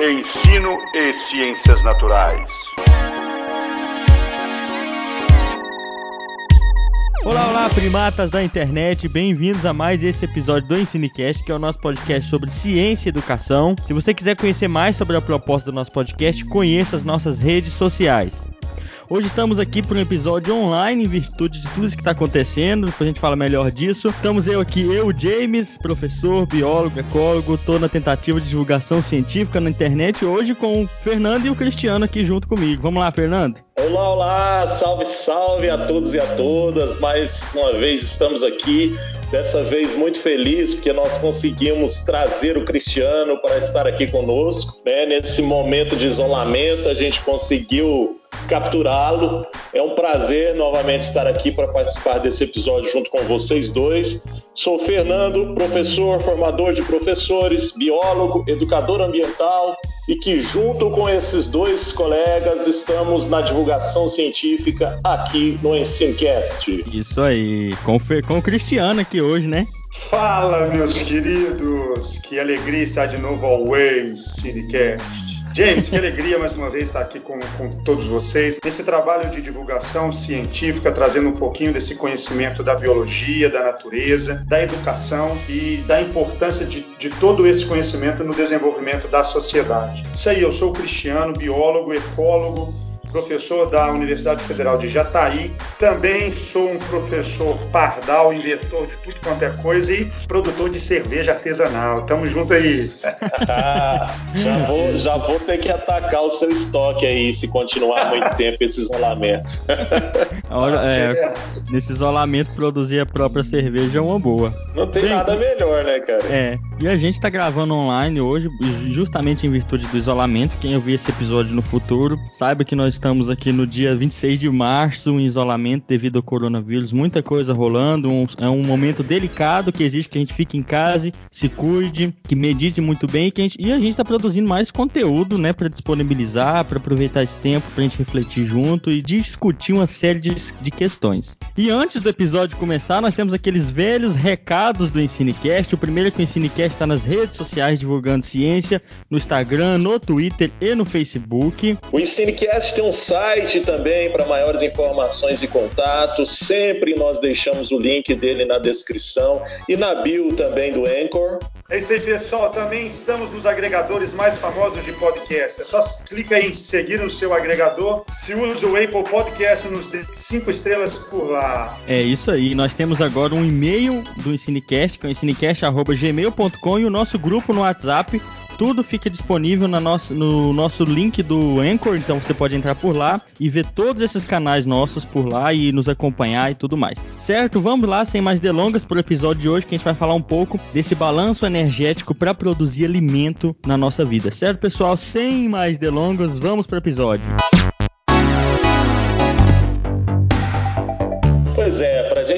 Ensino e Ciências Naturais. Olá, olá, primatas da internet, bem-vindos a mais esse episódio do Ensinecast, que é o nosso podcast sobre ciência e educação. Se você quiser conhecer mais sobre a proposta do nosso podcast, conheça as nossas redes sociais. Hoje estamos aqui para um episódio online em virtude de tudo isso que está acontecendo. Depois a gente fala melhor disso. Estamos eu aqui, eu, James, professor, biólogo, ecólogo, estou na tentativa de divulgação científica na internet hoje com o Fernando e o Cristiano aqui junto comigo. Vamos lá, Fernando? Olá, olá, salve, salve a todos e a todas. Mais uma vez estamos aqui, dessa vez muito feliz porque nós conseguimos trazer o Cristiano para estar aqui conosco. Né? Nesse momento de isolamento, a gente conseguiu capturá-lo. É um prazer novamente estar aqui para participar desse episódio junto com vocês dois. Sou Fernando, professor, formador de professores, biólogo, educador ambiental e que junto com esses dois colegas estamos na divulgação científica aqui no Ensinecast. Isso aí, com, com o Cristiano aqui hoje, né? Fala, meus queridos! Que alegria estar de novo ao Ensinecast. James, que alegria mais uma vez estar aqui com, com, todos vocês nesse trabalho de divulgação científica, trazendo um pouquinho desse conhecimento da biologia, da natureza, da educação e da importância de, de todo esse conhecimento no desenvolvimento da sociedade. Isso aí, eu sou o Cristiano, biólogo, ecólogo, professor da Universidade Federal de Jataí. Também sou um professor pardal, inventor de tudo quanto é coisa e produtor de cerveja artesanal. Tamo junto aí. já, vou, já vou ter que atacar o seu estoque aí se continuar muito tempo esse isolamento. Olha, é, nesse isolamento, produzir a própria cerveja é uma boa. Não tem Bem, nada melhor, né, cara? É. E a gente tá gravando online hoje, justamente em virtude do isolamento. Quem ouvir esse episódio no futuro, saiba que nós estamos aqui no dia 26 de março em isolamento devido ao coronavírus, muita coisa rolando, um, é um momento delicado que exige que a gente fique em casa, se cuide, que medite muito bem que a gente, e a gente está produzindo mais conteúdo, né, para disponibilizar, para aproveitar esse tempo para a gente refletir junto e discutir uma série de, de questões. E antes do episódio começar, nós temos aqueles velhos recados do Ensinecast. O primeiro é que o Ensinecast está nas redes sociais divulgando ciência, no Instagram, no Twitter e no Facebook. O Ensinecast tem um site também para maiores informações e contatos. Sempre nós deixamos o link dele na descrição e na bio também do Anchor. É isso aí, pessoal. Também estamos nos agregadores mais famosos de podcast. É só clicar em seguir no seu agregador. Se usa o Apple Podcast, nos dê cinco estrelas por lá. É isso aí. Nós temos agora um e-mail do Ensinecast, que é ensinecast.gmail.com e o nosso grupo no WhatsApp tudo fica disponível na nossa, no nosso link do Anchor, então você pode entrar por lá e ver todos esses canais nossos por lá e nos acompanhar e tudo mais. Certo? Vamos lá, sem mais delongas, para o episódio de hoje que a gente vai falar um pouco desse balanço energético para produzir alimento na nossa vida. Certo, pessoal? Sem mais delongas, vamos para o episódio. Pois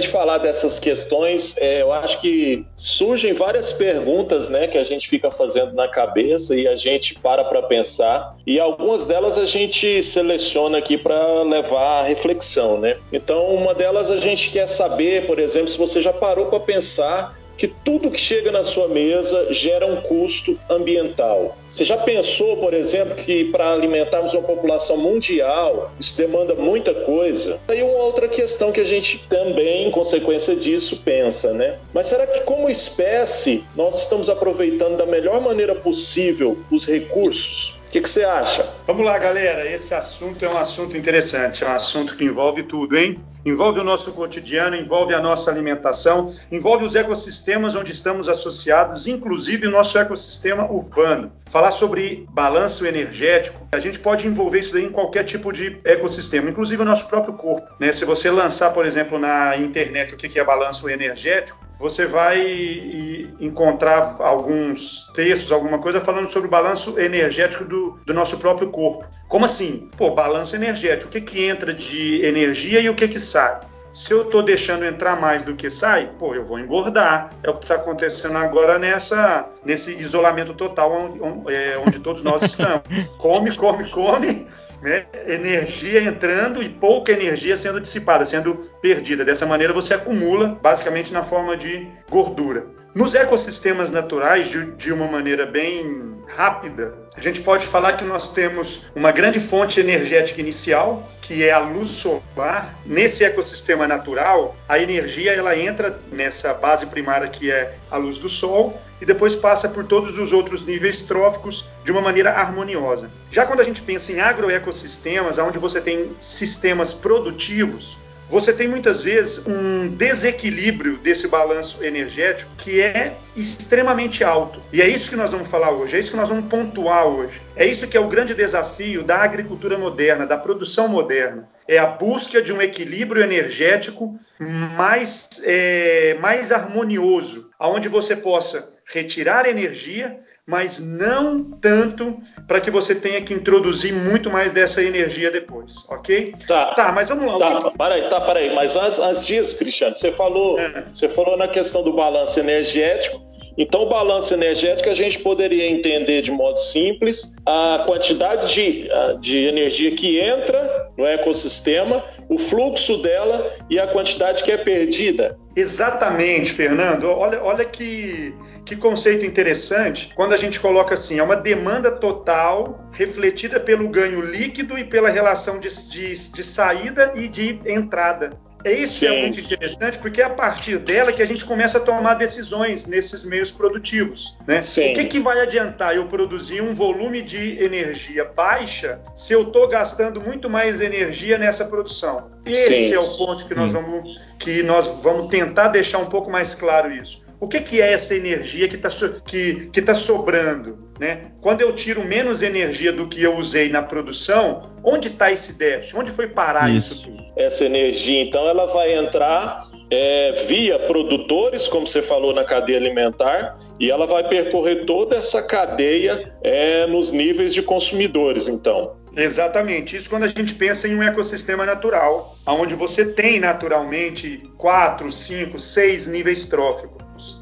gente falar dessas questões, é, eu acho que surgem várias perguntas né, que a gente fica fazendo na cabeça e a gente para para pensar, e algumas delas a gente seleciona aqui para levar à reflexão. Né? Então, uma delas a gente quer saber, por exemplo, se você já parou para pensar que tudo que chega na sua mesa gera um custo ambiental. Você já pensou, por exemplo, que para alimentarmos uma população mundial, isso demanda muita coisa? Aí uma outra questão que a gente também, em consequência disso, pensa, né? Mas será que como espécie nós estamos aproveitando da melhor maneira possível os recursos? O que, você acha? Vamos lá, galera. Esse assunto é um assunto interessante, é um assunto que envolve tudo, hein? Envolve o nosso cotidiano, envolve a nossa alimentação, envolve os ecossistemas onde estamos associados, inclusive o nosso ecossistema urbano. Falar sobre balanço energético, a gente pode envolver isso daí em qualquer tipo de ecossistema, inclusive o nosso próprio corpo. Né? Se você lançar, por exemplo, na internet o que é balanço energético, você vai encontrar alguns textos, alguma coisa falando sobre o balanço energético do, do nosso próprio corpo. Como assim? Pô, balanço energético. O que, que entra de energia e o que, que sai? Se eu estou deixando entrar mais do que sai, pô, eu vou engordar. É o que está acontecendo agora nessa, nesse isolamento total onde, onde, é, onde todos nós estamos. come, come, come né, energia entrando e pouca energia sendo dissipada, sendo perdida. Dessa maneira você acumula basicamente na forma de gordura. Nos ecossistemas naturais, de, de uma maneira bem rápida, a gente pode falar que nós temos uma grande fonte energética inicial, que é a luz solar. Nesse ecossistema natural, a energia ela entra nessa base primária que é a luz do sol e depois passa por todos os outros níveis tróficos de uma maneira harmoniosa. Já quando a gente pensa em agroecossistemas, onde você tem sistemas produtivos, você tem muitas vezes um desequilíbrio desse balanço energético que é extremamente alto. E é isso que nós vamos falar hoje, é isso que nós vamos pontuar hoje. É isso que é o grande desafio da agricultura moderna, da produção moderna. É a busca de um equilíbrio energético mais, é, mais harmonioso, onde você possa retirar energia mas não tanto para que você tenha que introduzir muito mais dessa energia depois, ok? Tá, tá mas vamos lá. Tá, peraí, tá, peraí, mas antes, antes disso, Cristiano, você falou, é. você falou na questão do balanço energético. Então, o balanço energético a gente poderia entender de modo simples a quantidade de, de energia que entra no ecossistema, o fluxo dela e a quantidade que é perdida. Exatamente, Fernando. Olha, olha que que conceito interessante quando a gente coloca assim: é uma demanda total refletida pelo ganho líquido e pela relação de, de, de saída e de entrada. É isso que é muito interessante, porque é a partir dela que a gente começa a tomar decisões nesses meios produtivos. Né? O que, que vai adiantar eu produzir um volume de energia baixa se eu estou gastando muito mais energia nessa produção? Esse Sim. é o ponto que nós, vamos, que nós vamos tentar deixar um pouco mais claro isso. O que, que é essa energia que está que, que tá sobrando? Né? Quando eu tiro menos energia do que eu usei na produção, onde está esse déficit? Onde foi parar isso, isso tudo? Essa energia, então, ela vai entrar é, via produtores, como você falou na cadeia alimentar, e ela vai percorrer toda essa cadeia é, nos níveis de consumidores, então. Exatamente. Isso quando a gente pensa em um ecossistema natural, onde você tem naturalmente quatro, cinco, seis níveis tróficos.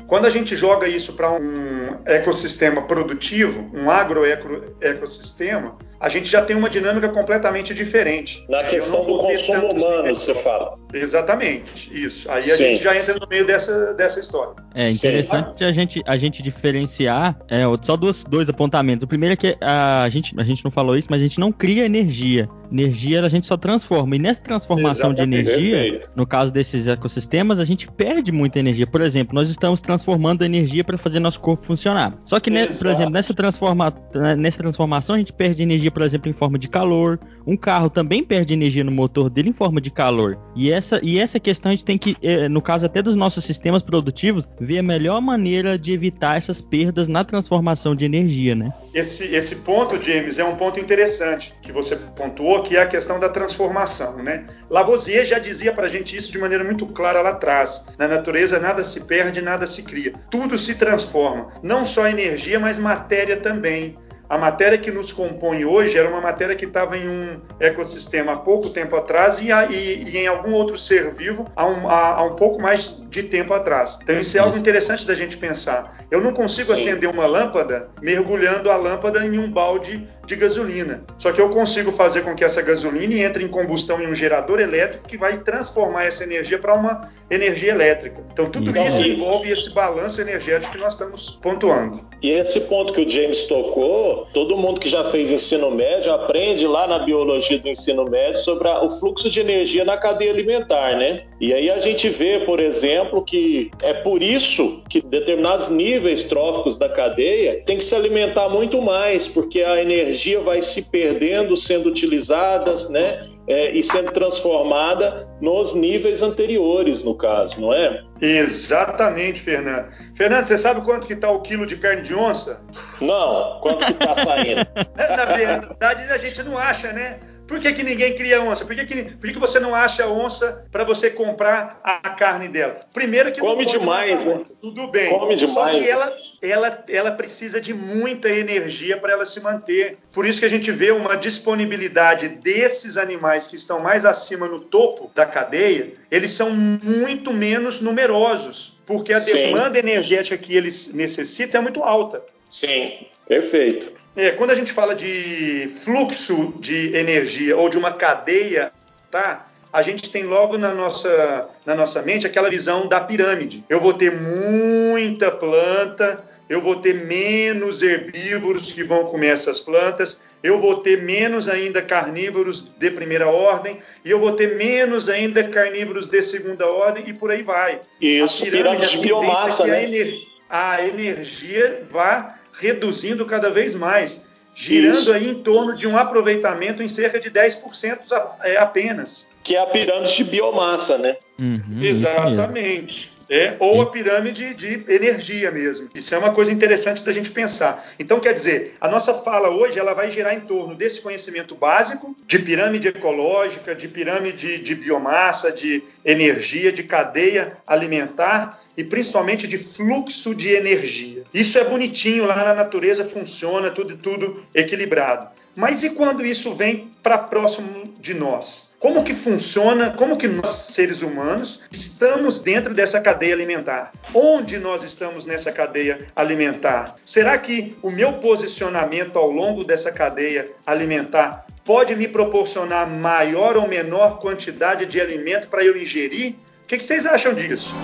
Quando a gente joga isso para um ecossistema produtivo, um agroecossistema, a gente já tem uma dinâmica completamente diferente. Na questão do consumo humano, você fala. Exatamente, isso. Aí Sim. a gente já entra no meio dessa, dessa história. É interessante a gente, a gente diferenciar é, só dois, dois apontamentos. O primeiro é que a, a, gente, a gente não falou isso, mas a gente não cria energia. Energia a gente só transforma. E nessa transformação Exatamente. de energia, no caso desses ecossistemas, a gente perde muita energia. Por exemplo, nós estamos transformando energia para fazer nosso corpo funcionar. Só que, por exemplo, nessa, transforma, nessa transformação, a gente perde energia, por exemplo, em forma de calor. Um carro também perde energia no motor dele em forma de calor. E essa, e essa questão a gente tem que, eh, no caso até dos nossos sistemas produtivos, ver a melhor maneira de evitar essas perdas na transformação de energia, né? Esse, esse ponto, James, é um ponto interessante que você pontuou, que é a questão da transformação, né? Lavoisier já dizia para a gente isso de maneira muito clara lá atrás. Na natureza nada se perde, nada se cria. Tudo se transforma. Não só energia, mas matéria também. A matéria que nos compõe hoje era uma matéria que estava em um ecossistema há pouco tempo atrás e, e, e em algum outro ser vivo há um, há, há um, pouco mais de tempo atrás. Então isso é algo interessante da gente pensar. Eu não consigo Sim. acender uma lâmpada mergulhando a lâmpada em um balde de gasolina. Só que eu consigo fazer com que essa gasolina entre em combustão em um gerador elétrico que vai transformar essa energia para uma energia elétrica. Então tudo então, isso envolve esse balanço energético que nós estamos pontuando. E esse ponto que o James tocou, todo mundo que já fez ensino médio aprende lá na biologia do ensino médio sobre a, o fluxo de energia na cadeia alimentar, né? E aí a gente vê, por exemplo, que é por isso que determinados níveis tróficos da cadeia tem que se alimentar muito mais, porque a energia vai se perdendo, sendo utilizadas, né? É, e sendo transformada nos níveis anteriores, no caso, não é? Exatamente, Fernando. Fernando, você sabe quanto que está o quilo de carne de onça? Não, quanto que está saindo? Na verdade, a gente não acha, né? Por que, que ninguém cria onça? Por que, que, por que, que você não acha onça para você comprar a carne dela? Primeiro que come demais, né? Tudo bem. Come demais. Só que ela, ela, ela precisa de muita energia para ela se manter. Por isso que a gente vê uma disponibilidade desses animais que estão mais acima no topo da cadeia, eles são muito menos numerosos, porque a Sim. demanda energética que eles necessitam é muito alta. Sim, perfeito. É, quando a gente fala de fluxo de energia ou de uma cadeia, tá? A gente tem logo na nossa, na nossa mente aquela visão da pirâmide. Eu vou ter muita planta eu vou ter menos herbívoros que vão comer essas plantas, eu vou ter menos ainda carnívoros de primeira ordem e eu vou ter menos ainda carnívoros de segunda ordem e por aí vai. Isso, pirâmide, pirâmide de biomassa, né? A, ener a energia vai reduzindo cada vez mais, girando Isso. aí em torno de um aproveitamento em cerca de 10% é, apenas. Que é a pirâmide de biomassa, né? Uhum, Exatamente. É, ou a pirâmide de energia mesmo. Isso é uma coisa interessante da gente pensar. Então, quer dizer, a nossa fala hoje ela vai girar em torno desse conhecimento básico de pirâmide ecológica, de pirâmide de biomassa, de energia, de cadeia alimentar e principalmente de fluxo de energia. Isso é bonitinho, lá na natureza funciona, tudo tudo equilibrado. Mas e quando isso vem para próximo de nós? Como que funciona, como que nós, seres humanos, estamos dentro dessa cadeia alimentar? Onde nós estamos nessa cadeia alimentar? Será que o meu posicionamento ao longo dessa cadeia alimentar pode me proporcionar maior ou menor quantidade de alimento para eu ingerir? O que, que vocês acham disso?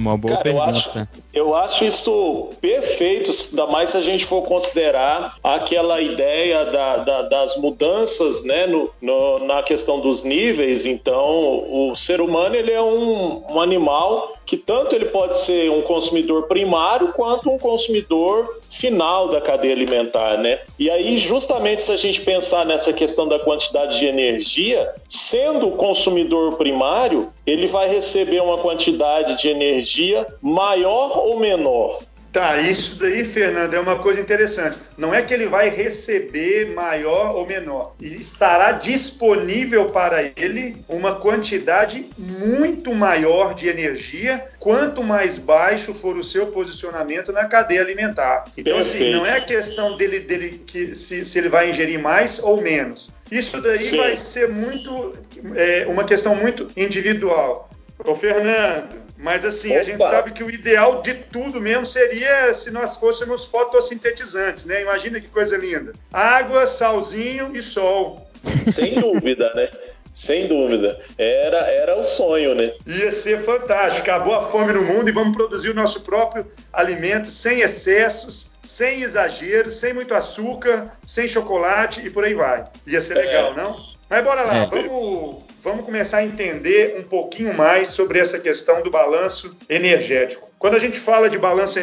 Uma boa Cara, pergunta. Eu acho, eu acho isso perfeito, ainda mais se a gente for considerar aquela ideia da, da, das mudanças né, no, no, na questão dos níveis. Então, o ser humano ele é um, um animal que tanto ele pode ser um consumidor primário quanto um consumidor final da cadeia alimentar, né? E aí, justamente se a gente pensar nessa questão da quantidade de energia, sendo o consumidor primário, ele vai receber uma quantidade de energia maior ou menor? Tá, isso daí, Fernando, é uma coisa interessante. Não é que ele vai receber maior ou menor, estará disponível para ele uma quantidade muito maior de energia, quanto mais baixo for o seu posicionamento na cadeia alimentar. Então, assim, Perfeito. assim, não é a questão dele, dele que se, se ele vai ingerir mais ou menos. Isso daí Sim. vai ser muito é, uma questão muito individual. Ô, Fernando, mas assim, Opa. a gente sabe que o ideal de tudo mesmo seria se nós fôssemos fotossintetizantes, né? Imagina que coisa linda. Água, salzinho e sol. Sem dúvida, né? Sem dúvida. Era, era o sonho, né? Ia ser fantástico. Acabou a fome no mundo e vamos produzir o nosso próprio alimento sem excessos, sem exageros, sem muito açúcar, sem chocolate e por aí vai. Ia ser legal, é. não? Mas bora lá, é. vamos vamos começar a entender um pouquinho mais sobre essa questão do balanço energético. Quando a gente fala de balanço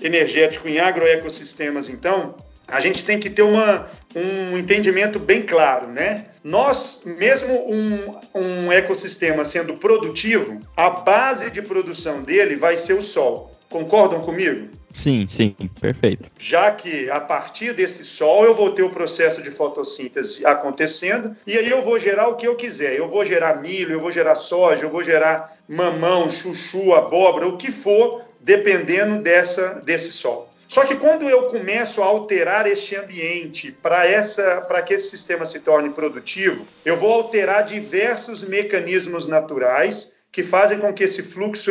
energético em agroecossistemas, então, a gente tem que ter uma, um entendimento bem claro, né? Nós, mesmo um, um ecossistema sendo produtivo, a base de produção dele vai ser o sol. Concordam comigo? Sim, sim, perfeito. Já que a partir desse sol eu vou ter o processo de fotossíntese acontecendo e aí eu vou gerar o que eu quiser. Eu vou gerar milho, eu vou gerar soja, eu vou gerar mamão, chuchu, abóbora, o que for, dependendo dessa desse sol. Só que quando eu começo a alterar este ambiente para essa para que esse sistema se torne produtivo, eu vou alterar diversos mecanismos naturais que fazem com que esse fluxo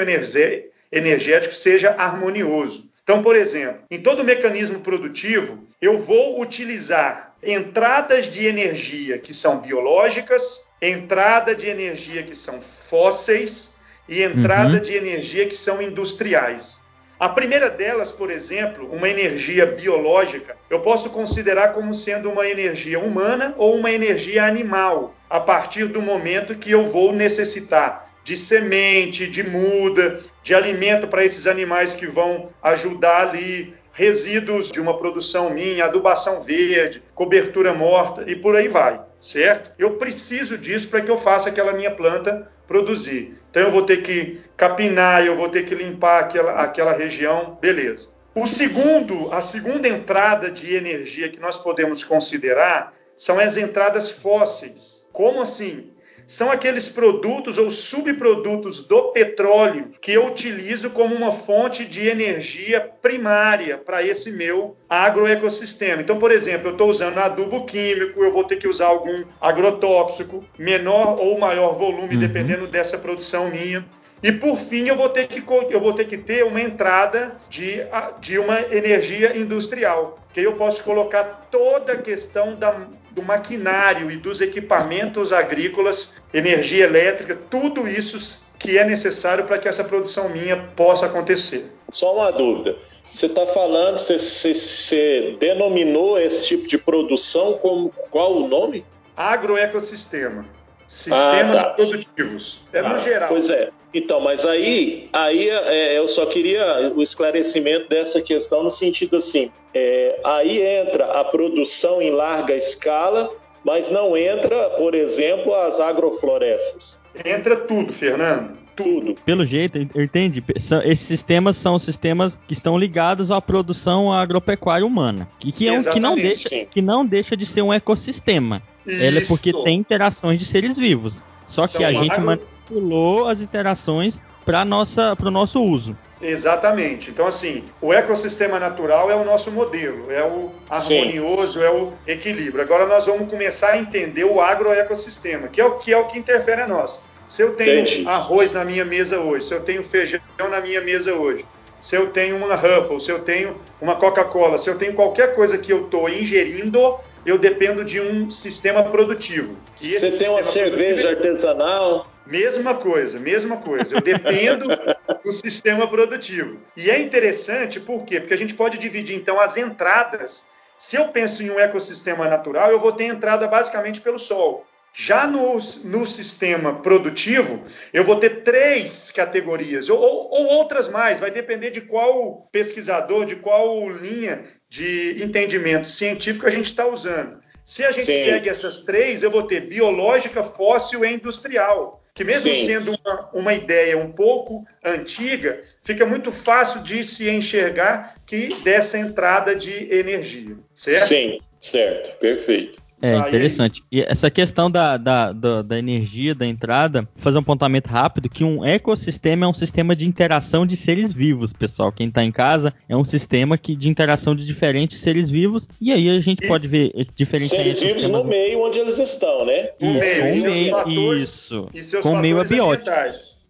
energético seja harmonioso. Então, por exemplo, em todo mecanismo produtivo, eu vou utilizar entradas de energia que são biológicas, entrada de energia que são fósseis e entrada uhum. de energia que são industriais. A primeira delas, por exemplo, uma energia biológica, eu posso considerar como sendo uma energia humana ou uma energia animal, a partir do momento que eu vou necessitar de semente, de muda, de alimento para esses animais que vão ajudar ali, resíduos de uma produção minha, adubação verde, cobertura morta e por aí vai, certo? Eu preciso disso para que eu faça aquela minha planta produzir. Então eu vou ter que capinar, eu vou ter que limpar aquela, aquela região, beleza. O segundo, a segunda entrada de energia que nós podemos considerar são as entradas fósseis. Como assim? São aqueles produtos ou subprodutos do petróleo que eu utilizo como uma fonte de energia primária para esse meu agroecossistema. Então, por exemplo, eu estou usando adubo químico, eu vou ter que usar algum agrotóxico, menor ou maior volume, uhum. dependendo dessa produção minha. E por fim, eu vou ter que, eu vou ter, que ter uma entrada de, de uma energia industrial, que eu posso colocar toda a questão da do maquinário e dos equipamentos agrícolas, energia elétrica, tudo isso que é necessário para que essa produção minha possa acontecer. Só uma dúvida. Você está falando, você, você, você, denominou esse tipo de produção como qual o nome? Agroecossistema. Sistemas ah, tá. produtivos. É ah, no geral. Pois é. Então, mas aí, aí é, eu só queria o esclarecimento dessa questão no sentido assim, é, aí entra a produção em larga escala, mas não entra, por exemplo, as agroflorestas. Entra tudo, Fernando. Tudo. Pelo jeito, entende? Esses sistemas são sistemas que estão ligados à produção agropecuária humana. Que, que, é um, que, não, deixa, que não deixa de ser um ecossistema. Isso. Ela é porque tem interações de seres vivos. Só que São a gente manipulou as interações para o nosso uso. Exatamente. Então, assim, o ecossistema natural é o nosso modelo, é o harmonioso, Sim. é o equilíbrio. Agora nós vamos começar a entender o agroecossistema, que é o que é o que interfere a nós. Se eu tenho Entendi. arroz na minha mesa hoje, se eu tenho feijão na minha mesa hoje, se eu tenho uma Ruffles, se eu tenho uma Coca-Cola, se eu tenho qualquer coisa que eu estou ingerindo, eu dependo de um sistema produtivo. Você tem uma cerveja artesanal? Mesma coisa, mesma coisa. Eu dependo do sistema produtivo. E é interessante por quê? Porque a gente pode dividir então as entradas. Se eu penso em um ecossistema natural, eu vou ter entrada basicamente pelo sol. Já no, no sistema produtivo, eu vou ter três categorias, ou, ou, outras mais, vai depender de qual pesquisador, de qual linha de entendimento científico a gente está usando. Se a gente Sim. segue essas três, eu vou ter biológica, fóssil e industrial que mesmo Sim. sendo uma, uma, ideia um pouco antiga, fica muito fácil de se enxergar que dessa entrada de energia, certo? Sim, certo, perfeito. É interessante. E essa questão da, da, da, da, energia, da entrada, vou fazer um apontamento rápido, que um ecossistema é um sistema de interação de seres vivos, pessoal. Quem está em casa é um sistema que, de interação de diferentes seres vivos, e aí a gente e pode ver diferentes seres vivos no meio onde eles estão, né? Isso, meio, meio, fatores, isso. com meio abiótico.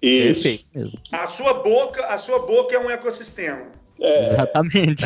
Isso. Perfeito mesmo. A sua boca, a sua boca é um ecossistema. É. Exatamente.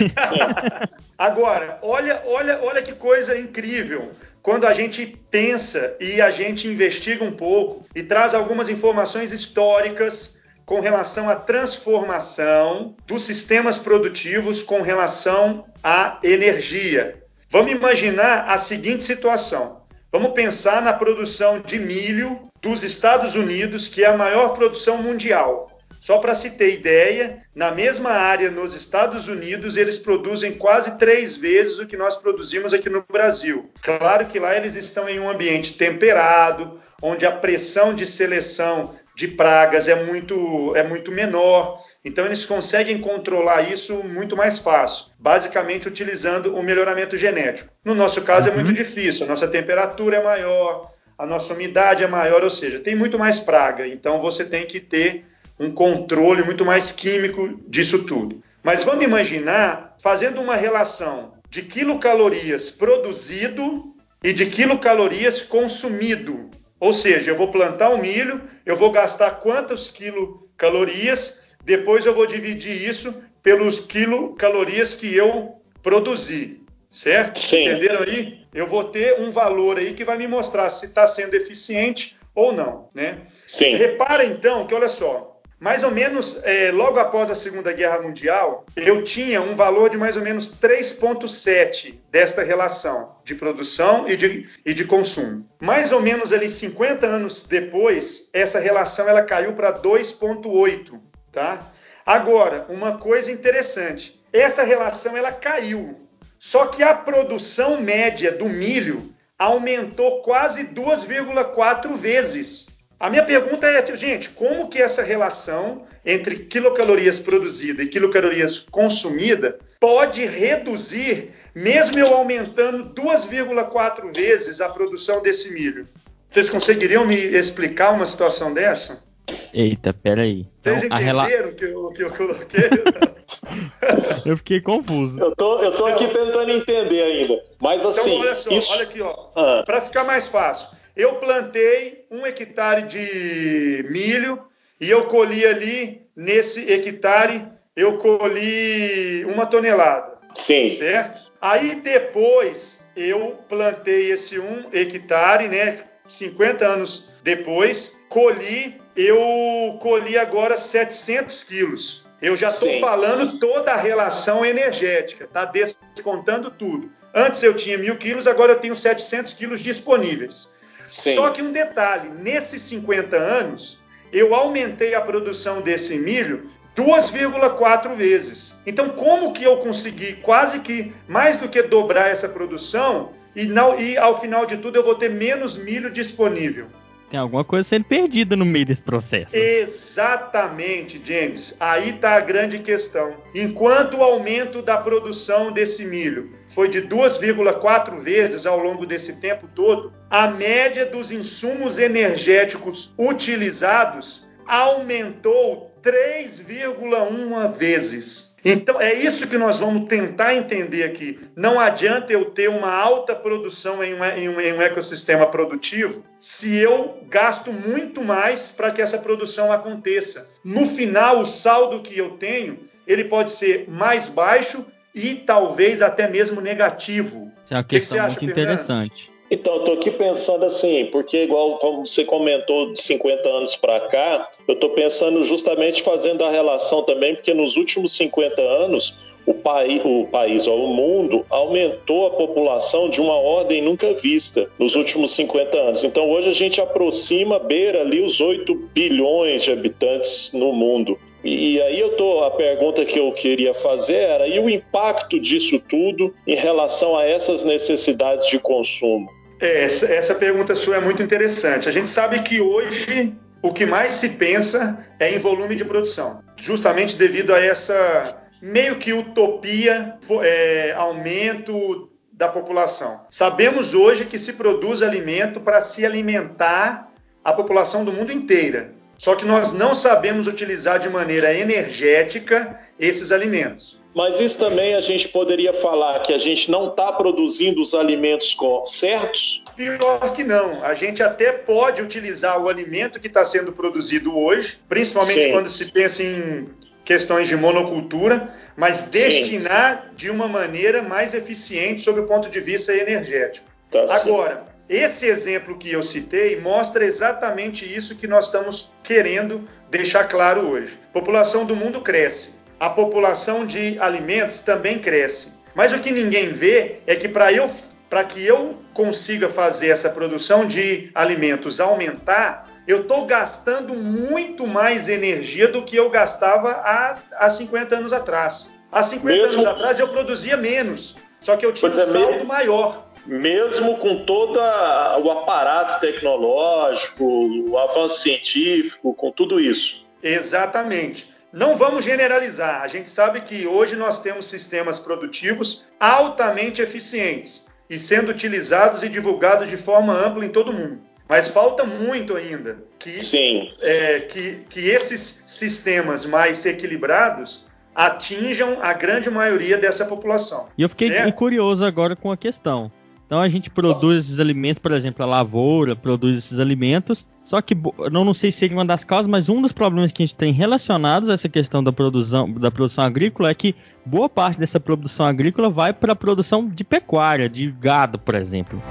Agora, olha, olha, olha que coisa incrível quando a gente pensa e a gente investiga um pouco e traz algumas informações históricas com relação à transformação dos sistemas produtivos com relação à energia. Vamos imaginar a seguinte situação. Vamos pensar na produção de milho dos Estados Unidos, que é a maior produção mundial. Só para se ter ideia, na mesma área nos Estados Unidos, eles produzem quase três vezes o que nós produzimos aqui no Brasil. Claro que lá eles estão em um ambiente temperado, onde a pressão de seleção de pragas é muito, é muito menor. Então eles conseguem controlar isso muito mais fácil, basicamente utilizando o melhoramento genético. No nosso caso é muito uhum. difícil, a nossa temperatura é maior, a nossa umidade é maior, ou seja, tem muito mais praga. Então você tem que ter um controle muito mais químico disso tudo. Mas vamos imaginar fazendo uma relação de quilocalorias produzido e de quilocalorias consumido. Ou seja, eu vou plantar um milho, eu vou gastar quantas quilocalorias, depois eu vou dividir isso pelos quilocalorias que eu produzi, certo? Sim. Entenderam aí? Eu vou ter um valor aí que vai me mostrar se está sendo eficiente ou não, né? Sim. Repara então que olha só, mais ou menos é, logo após a Segunda Guerra Mundial, eu tinha um valor de mais ou menos 3,7 desta relação de produção e de, e de consumo. Mais ou menos ali 50 anos depois, essa relação ela caiu para 2,8, tá? Agora, uma coisa interessante, essa relação ela caiu, só que a produção média do milho aumentou quase 2,4 vezes. A minha pergunta é, gente, como que essa relação entre quilocalorias produzida e quilocalorias consumida pode reduzir, mesmo eu aumentando 2,4 vezes a produção desse milho? Vocês conseguiriam me explicar uma situação dessa? Eita, peraí. Vocês então, entenderam o que, eu, que eu coloquei? eu fiquei confuso. Eu tô, eu tô aqui tentando entender ainda. Mas então, assim. Então, olha só, isso... olha aqui, ó. Ah. Para ficar mais fácil. Eu plantei um hectare de milho e eu colhi ali, nesse hectare, eu colhi uma tonelada. Sim. Certo? Aí depois eu plantei esse um hectare, né? 50 anos depois, colhi, eu colhi agora 700 quilos. Eu já estou falando toda a relação energética, tá descontando tudo. Antes eu tinha mil quilos, agora eu tenho 700 quilos disponíveis. Sim. Só que um detalhe: nesses 50 anos, eu aumentei a produção desse milho 2,4 vezes. Então, como que eu consegui quase que mais do que dobrar essa produção e, não, e ao final de tudo eu vou ter menos milho disponível? Tem alguma coisa sendo perdida no meio desse processo. Exatamente, James. Aí está a grande questão. Enquanto o aumento da produção desse milho foi de 2,4 vezes ao longo desse tempo todo, a média dos insumos energéticos utilizados aumentou 3,1 vezes. Então é isso que nós vamos tentar entender aqui. Não adianta eu ter uma alta produção em um, em um, em um ecossistema produtivo se eu gasto muito mais para que essa produção aconteça. No final, o saldo que eu tenho ele pode ser mais baixo e talvez até mesmo negativo. Isso é uma questão que que muito acha, interessante. Então, eu tô aqui pensando assim, porque igual como você comentou de 50 anos para cá, eu tô pensando justamente fazendo a relação também, porque nos últimos 50 anos o, país, o país, ó, o mundo aumentou a população de uma ordem nunca vista nos últimos 50 anos. Então, hoje a gente aproxima, beira ali os 8 bilhões de habitantes no mundo. E aí eu tô, a pergunta que eu queria fazer era e o impacto disso tudo em relação a essas necessidades de consumo? É, essa, pergunta sua é muito interessante. A gente sabe que hoje o que mais se pensa é em volume de produção, justamente devido a essa meio que utopia, é, aumento da população. Sabemos hoje que se produz alimento para se alimentar a população do mundo inteira. Só que nós não sabemos utilizar de maneira energética esses alimentos. Mas isso também a gente poderia falar que a gente não está produzindo os alimentos certos? Pior que não. A gente até pode utilizar o alimento que está sendo produzido hoje, principalmente Sim. quando se pensa em questões de monocultura, mas destinar Sim. de uma maneira mais eficiente sob o ponto de vista energético. Tá Agora, esse exemplo que eu citei mostra exatamente isso que nós estamos querendo deixar claro hoje. A população do mundo cresce a população de alimentos também cresce. Mas o que ninguém vê é que para eu para que eu consiga fazer essa produção de alimentos aumentar, eu estou gastando muito mais energia do que eu gastava há, há 50 anos atrás. Há 50 mesmo... anos atrás eu produzia menos, só que eu tinha um é, saldo mesmo, maior. Mesmo com todo o aparato tecnológico, o avanço científico, com tudo isso. Exatamente. Não vamos generalizar. A gente sabe que hoje nós temos sistemas produtivos altamente eficientes e sendo utilizados e divulgados de forma ampla em todo o mundo. Mas falta muito ainda que, é, que, que esses sistemas mais equilibrados atinjam a grande maioria dessa população. E eu fiquei certo? curioso agora com a questão. Então a gente produz esses alimentos, por exemplo, a lavoura produz esses alimentos, só que não, não sei se seria uma das causas, mas um dos problemas que a gente tem relacionados a essa questão da produção, da produção agrícola é que boa parte dessa produção agrícola vai para a produção de pecuária, de gado, por exemplo.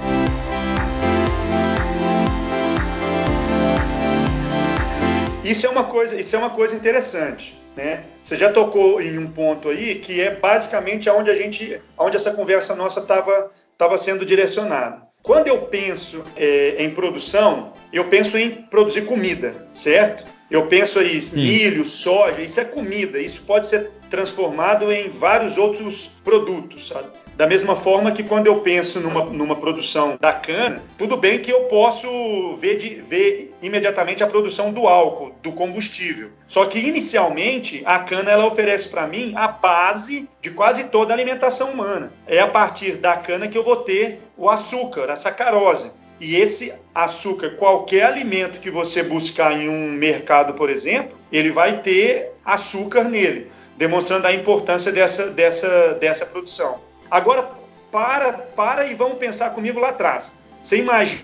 Isso é uma coisa, isso é uma coisa interessante. Né? Você já tocou em um ponto aí que é basicamente aonde a gente, aonde essa conversa nossa estava estava sendo direcionado. Quando eu penso é, em produção, eu penso em produzir comida, certo? Eu penso aí Sim. milho, soja, isso é comida, isso pode ser transformado em vários outros produtos, sabe? Da mesma forma que quando eu penso numa, numa produção da cana, tudo bem que eu posso ver, de, ver imediatamente a produção do álcool, do combustível. Só que inicialmente a cana ela oferece para mim a base de quase toda a alimentação humana. É a partir da cana que eu vou ter o açúcar, a sacarose. E esse açúcar, qualquer alimento que você buscar em um mercado, por exemplo, ele vai ter açúcar nele, demonstrando a importância dessa, dessa, dessa produção. Agora, para, para e vamos pensar comigo lá atrás. Você imagina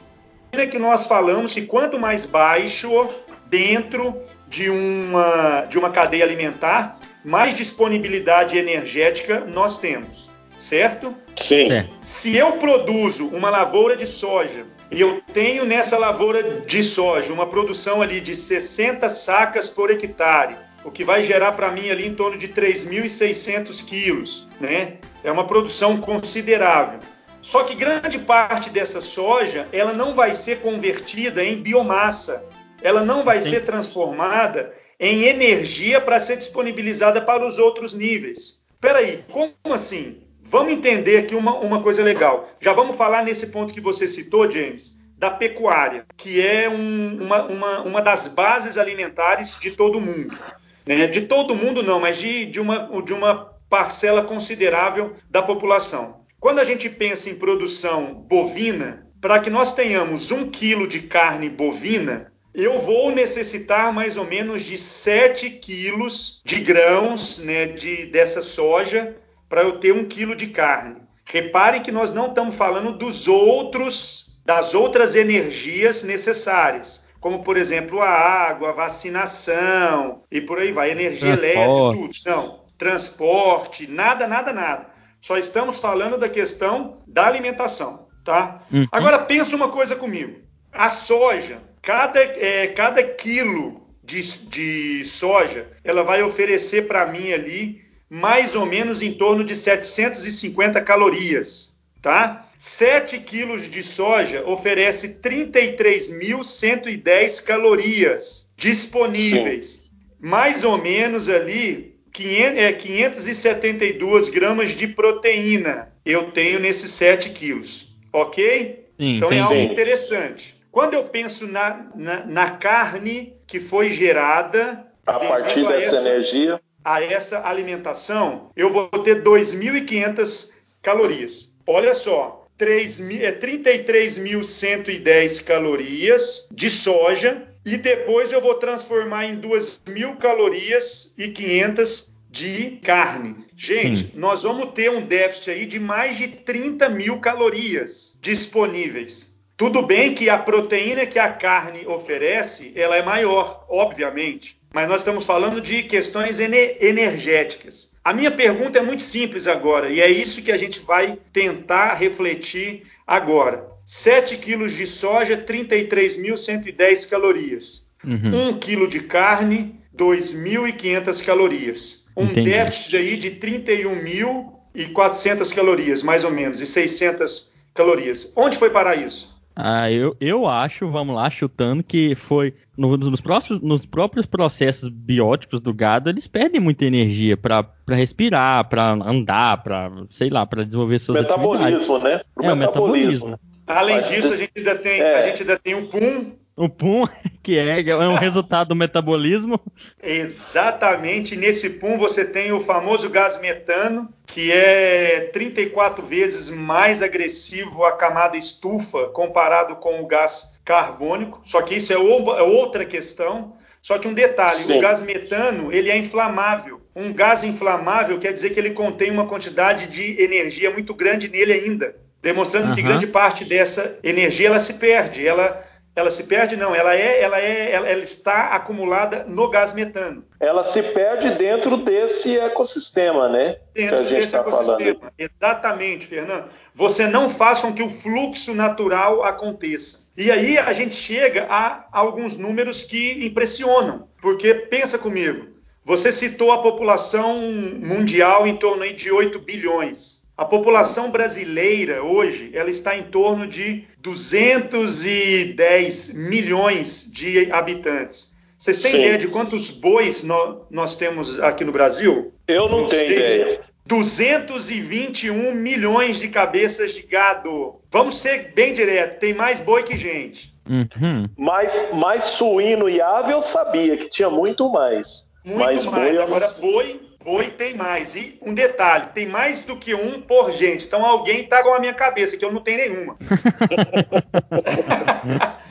que nós falamos que quanto mais baixo dentro de uma, de uma cadeia alimentar, mais disponibilidade energética nós temos, certo? Sim. Certo. Se eu produzo uma lavoura de soja e eu tenho nessa lavoura de soja uma produção ali de 60 sacas por hectare, o que vai gerar para mim ali em torno de 3.600 quilos, né? É uma produção considerável. Só que grande parte dessa soja ela não vai ser convertida em biomassa, ela não vai Sim. ser transformada em energia para ser disponibilizada para os outros níveis. Peraí, como assim? Vamos entender aqui uma, uma coisa legal. Já vamos falar nesse ponto que você citou, James, da pecuária, que é um- uma, uma, uma das bases alimentares de todo mundo. Né? De todo mundo não, mas de, de, uma, de uma parcela considerável da população. Quando a gente pensa em produção bovina, para que nós tenhamos um quilo de carne bovina, eu vou necessitar mais ou menos de 7 quilos de grãos né, de, dessa soja para eu ter um quilo de carne. Reparem que nós não estamos falando dos outros, das outras energias necessárias, como por exemplo a água, a vacinação e por aí vai, energia elétrica, Transporte. tudo. Não, transporte, nada, nada, nada. Só estamos falando da questão da alimentação, tá? Uhum. Agora pensa uma coisa comigo. A soja, cada, é, cada quilo de, de soja, ela vai oferecer para mim ali mais ou menos em torno de 750 calorias, tá? 7 quilos de soja oferece 33.110 calorias disponíveis. Mais ou menos ali 500, é, 572 gramas de proteína eu tenho nesses 7 quilos, ok? Sim, Então é entendi. algo Entendi. interessante. Quando eu penso na, na, na carne que foi gerada A partir a dessa essa- energia, a essa alimentação, eu vou ter 2.500 calorias. Olha só, 3 mi- é 33.110 calorias de soja e depois eu vou transformar em 2.000 calorias e 500 de carne. Gente, nós vamos ter um déficit aí de mais de 30 mil calorias disponíveis. Tudo bem que a proteína que a carne oferece, ela é maior, obviamente, mas nós estamos falando de questões ene- energéticas. A minha pergunta é muito simples agora, e é isso que a gente vai tentar refletir agora. 7 quilos de soja, 33.110 calorias. Uhum. 1 quilo de carne, 2.500 calorias. Um Entendi. déficit aí de 31.400 calorias, mais ou menos, e 600 calorias. Onde foi parar isso? Ah, eu, eu acho, vamos lá, chutando que foi no- nos, próximos, nos próprios processos bióticos do gado, eles perdem muita energia para respirar, para andar, para sei lá, para desenvolver suas atividades. metabolismo, né? Pro É, o metabolismo. metabolismo. Além Mas disso, a gente ainda tem, é. a gente ainda tem o PUM, O pum, que é, é um resultado do metabolismo. Exatamente, nesse PUM você tem o famoso gás metano, que é 34 vezes mais agressivo à camada estufa comparado com o gás carbônico. Só que isso é o- é outra questão. Só que um detalhe, Sim. o gás metano ele é inflamável. Um gás inflamável quer dizer que ele contém uma quantidade de energia muito grande nele ainda, demonstrando que Aham. grande parte dessa energia ela se perde. Ela ela se perde não, ela é ela é ela, ela está acumulada no gás metano. Ela se perde dentro desse ecossistema, né? que dentro a gente desse está falando. ecossistema. Exatamente, Fernando. Você não faz com que o fluxo natural aconteça. E aí a gente chega a alguns números que impressionam, porque pensa comigo, você citou a população mundial em torno de 8 bilhões. A população brasileira hoje, ela está em torno de 210 milhões de habitantes. Vocês têm Sim. ideia de quantos bois nó- nós temos aqui no Brasil? Eu não Não tenho sei. ideia. 221 milhões de cabeças de gado. Vamos ser bem direto, tem mais boi que gente. Uhum. Mas, mas suíno e ave eu sabia que tinha muito mais. Muito mas mais. boi eu não Agora, boi, boi tem mais. E um detalhe, tem mais do que um por gente. Então alguém tá com a minha cabeça, que eu não tenho nenhuma.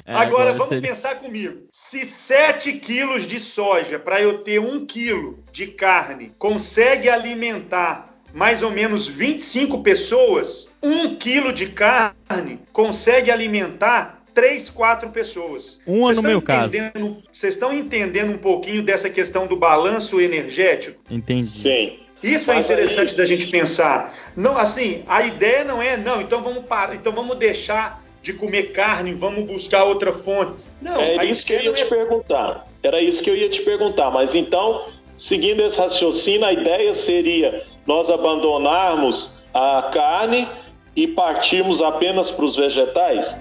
É, Agora, vamos seria- pensar comigo. Se 7 quilos de soja para eu ter 1 quilo de carne consegue alimentar mais ou menos 25 pessoas, 1 quilo de carne consegue alimentar 3, 4 pessoas. Uma Vocês no estão meu caso. entendendo- Vocês estão entendendo um pouquinho dessa questão do balanço energético? Entendi. Sim. Isso é Mas é interessante aí... da gente pensar. Não, assim, a ideia não é, não, então vamos parar, então vamos deixar de comer carne, vamos buscar outra fonte. Não, é isso que eu ia é... te perguntar. Era isso que eu ia te perguntar. Mas então, seguindo esse raciocínio, a ideia seria nós abandonarmos a carne e partirmos apenas para os vegetais?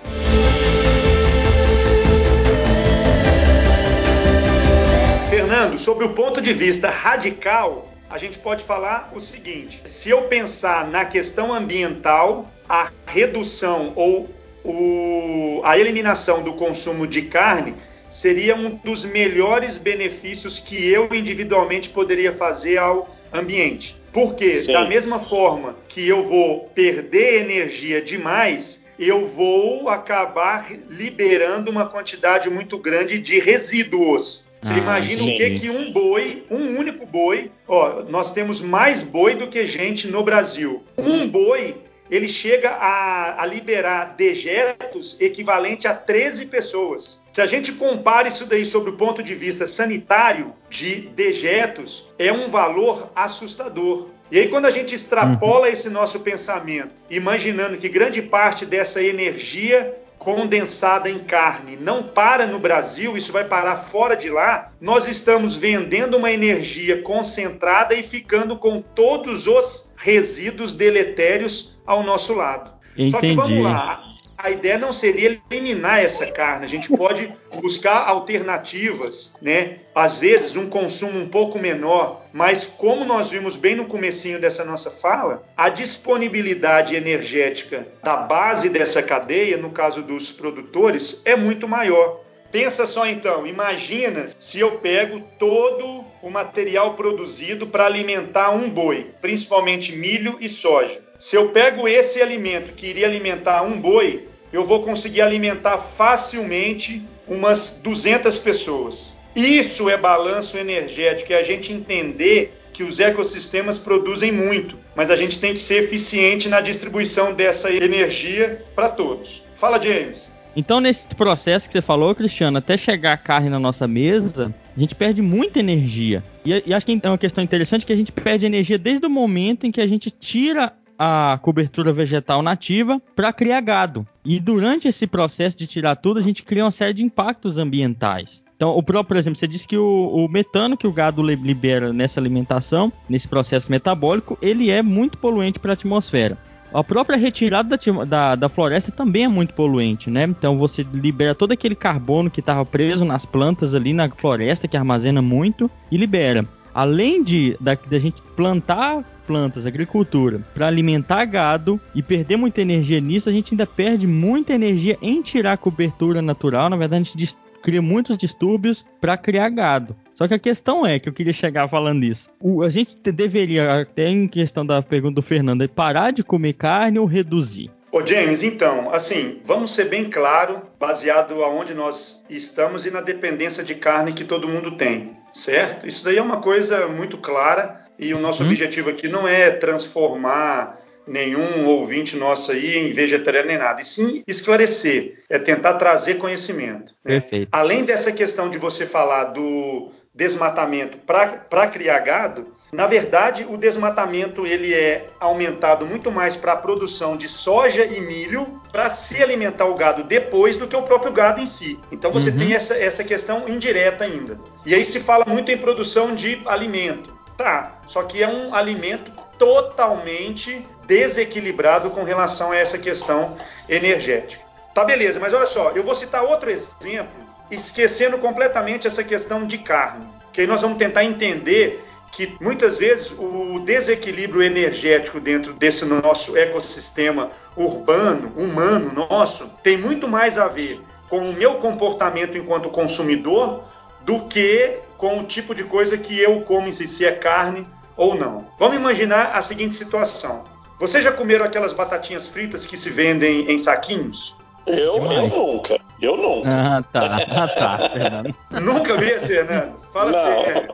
Fernando, sobre o ponto de vista radical, a gente pode falar o seguinte: se eu pensar na questão ambiental, a redução ou o, a eliminação do consumo de carne seria um dos melhores benefícios que eu individualmente poderia fazer ao ambiente. Porque, Sim. da mesma forma que eu vou perder energia demais, eu vou acabar liberando uma quantidade muito grande de resíduos. Você ah, imagina sim. o que que um boi, um único boi, ó, nós temos mais boi do que gente no Brasil. Um boi, ele chega a, a liberar dejetos equivalente a 13 pessoas. Se a gente compara isso daí sobre o ponto de vista sanitário de dejetos, é um valor assustador. E aí, quando a gente extrapola uhum. esse nosso pensamento, imaginando que grande parte dessa energia condensada em carne não para no Brasil, isso vai parar fora de lá, nós estamos vendendo uma energia concentrada e ficando com todos os resíduos deletérios ao nosso lado. Entendi. Só que vamos lá, a ideia não seria eliminar essa carne. A gente pode buscar alternativas, né? Às vezes um consumo um pouco menor, mas como nós vimos bem no comecinho dessa nossa fala, a disponibilidade energética da base dessa cadeia, no caso dos produtores, é muito maior. Pensa só então, imagina se eu pego todo o material produzido para alimentar um boi, principalmente milho e soja. Se eu pego esse alimento que iria alimentar um boi, eu vou conseguir alimentar facilmente umas 200 pessoas. Isso é balanço energético, é a gente entender que os ecossistemas produzem muito, mas a gente tem que ser eficiente na distribuição dessa energia para todos. Fala, James. Então, nesse processo que você falou, Cristiano, até chegar a carne na nossa mesa, a gente perde muita energia. E, e acho que é uma questão interessante que a gente perde energia desde o momento em que a gente tira a cobertura vegetal nativa para criar gado. E durante esse processo de tirar tudo, a gente cria uma série de impactos ambientais. Então, o próprio, por exemplo, você disse que o, o, metano que o gado libera nessa alimentação, nesse processo metabólico, ele é muito poluente para a atmosfera. A própria retirada da, da, da, floresta também é muito poluente, né? Então você libera todo aquele carbono que estava preso nas plantas ali na floresta, que armazena muito, e libera além de da, da gente plantar plantas, agricultura, para alimentar gado e perder muita energia nisso, a gente ainda perde muita energia em tirar a cobertura natural. Na verdade, a gente cria muitos distúrbios para criar gado. Só que a questão é que eu queria chegar falando isso. O, a gente deveria, até em questão da pergunta do Fernando, é parar de comer carne ou reduzir? Ô James, então, assim, vamos ser bem claro, baseado aonde nós estamos e na dependência de carne que todo mundo tem, certo? Isso daí é uma coisa muito clara e o nosso hum. objetivo aqui não é transformar nenhum ouvinte nosso aí em vegetariano nem nada, e sim esclarecer, é tentar trazer conhecimento. Né? Perfeito. Além dessa questão de você falar do desmatamento para criar gado, na verdade, o desmatamento ele é aumentado muito mais para a produção de soja e milho para se alimentar o gado depois do que o próprio gado em si. Então você uhum. tem essa, essa questão indireta ainda. E aí se fala muito em produção de alimento. Tá, só que é um alimento totalmente desequilibrado com relação a essa questão energética. Tá, beleza, mas olha só, eu vou citar outro exemplo, esquecendo completamente essa questão de carne, que aí nós vamos tentar entender que muitas vezes o desequilíbrio energético dentro desse nosso ecossistema urbano, humano nosso, tem muito mais a ver com o meu comportamento enquanto consumidor do que com o tipo de coisa que eu como em si, se é carne ou não. Vamos imaginar a seguinte situação. Vocês já comeram aquelas batatinhas fritas que se vendem em saquinhos? Eu, eu nunca. Eu nunca. Ah, tá. Ah, tá, Fernando. nunca vi esse, Fernando? Fala sério.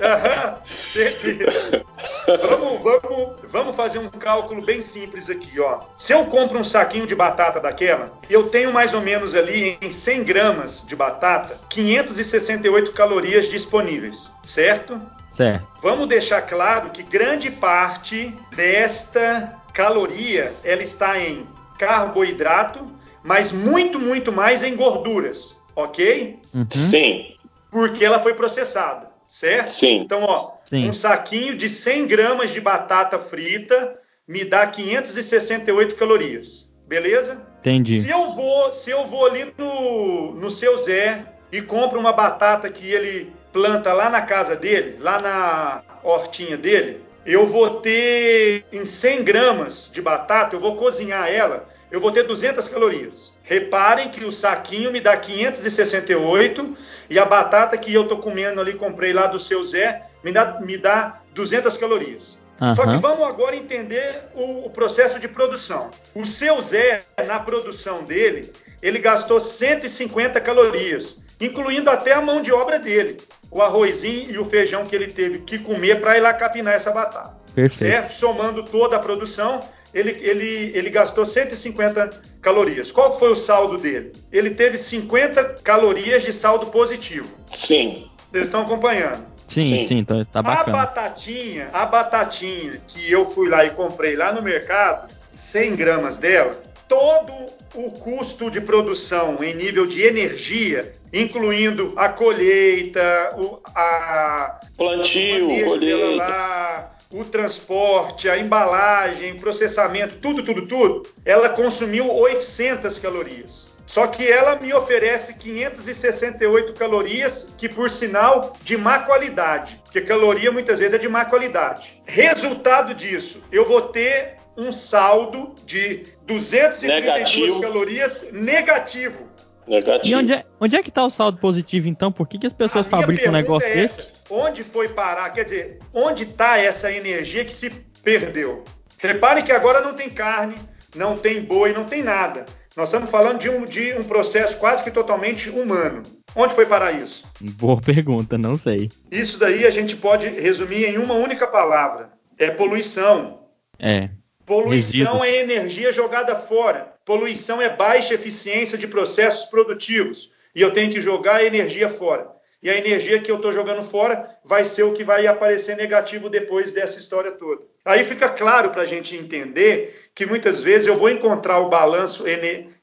Aham, certeza. Vamos, vamos, vamos fazer um cálculo bem simples aqui, ó. Se eu compro um saquinho de batata daquela, eu tenho mais ou menos ali em 100 gramas de batata, 568 calorias disponíveis, certo? Certo. Vamos deixar claro que grande parte desta caloria ela está em carboidrato, mas muito, muito mais em gorduras, ok? Uhum. Sim. Porque ela foi processada, certo? Sim. Então, ó, Sim. um saquinho de 100 gramas de batata frita me dá 568 calorias, beleza? Entendi. Se eu vou, se eu vou ali no, no seu Zé e compro uma batata que ele planta lá na casa dele, lá na hortinha dele, eu vou ter em 100 gramas de batata, eu vou cozinhar ela, eu vou ter 200 calorias. Reparem que o saquinho me dá 568 e a batata que eu tô comendo ali, comprei lá do seu Zé, me dá, me dá 200 calorias. Uhum. Só que vamos agora entender o, o, processo de produção. O seu Zé, na produção dele, ele gastou 150 calorias, incluindo até a mão de obra dele, o arrozinho e o feijão que ele teve que comer para ir lá capinar essa batata. Perfeito. Certo? Somando toda a produção, ele, ele, ele gastou 150 calorias. Qual foi o saldo dele? Ele teve 50 calorias de saldo positivo. Sim. Vocês estão acompanhando? Sim, sim, sim tá, tá bacana. A batatinha, a batatinha que eu fui lá e comprei lá no mercado, 100 gramas dela, todo o custo de produção em nível de energia, incluindo a colheita, o a plantio, colheita, lá, o transporte, a embalagem, processamento, tudo, tudo, tudo, ela consumiu 800 calorias. Só que ela me oferece 568 calorias, que por sinal de má qualidade, porque caloria muitas vezes é de má qualidade. Resultado disso, eu vou ter um saldo de 232 negativo. calorias negativo. Negativo. E onde é, onde é que está o saldo positivo, então? Por que, que as pessoas fabricam um negócio é desse? Onde foi parar? Quer dizer, onde está essa energia que se perdeu? Repare que agora não tem carne, não tem boi, não tem nada. Nós estamos falando de um, de um processo quase que totalmente humano. Onde foi parar isso? Boa pergunta, não sei. Isso daí a gente pode resumir em uma única palavra: é poluição. É. Poluição Resíduos. é energia jogada fora. Poluição é baixa eficiência de processos produtivos. E eu tenho que jogar a energia fora. E a energia que eu estou jogando fora vai ser o que vai aparecer negativo depois dessa história toda. Aí fica claro para a gente entender que muitas vezes eu vou encontrar o balanço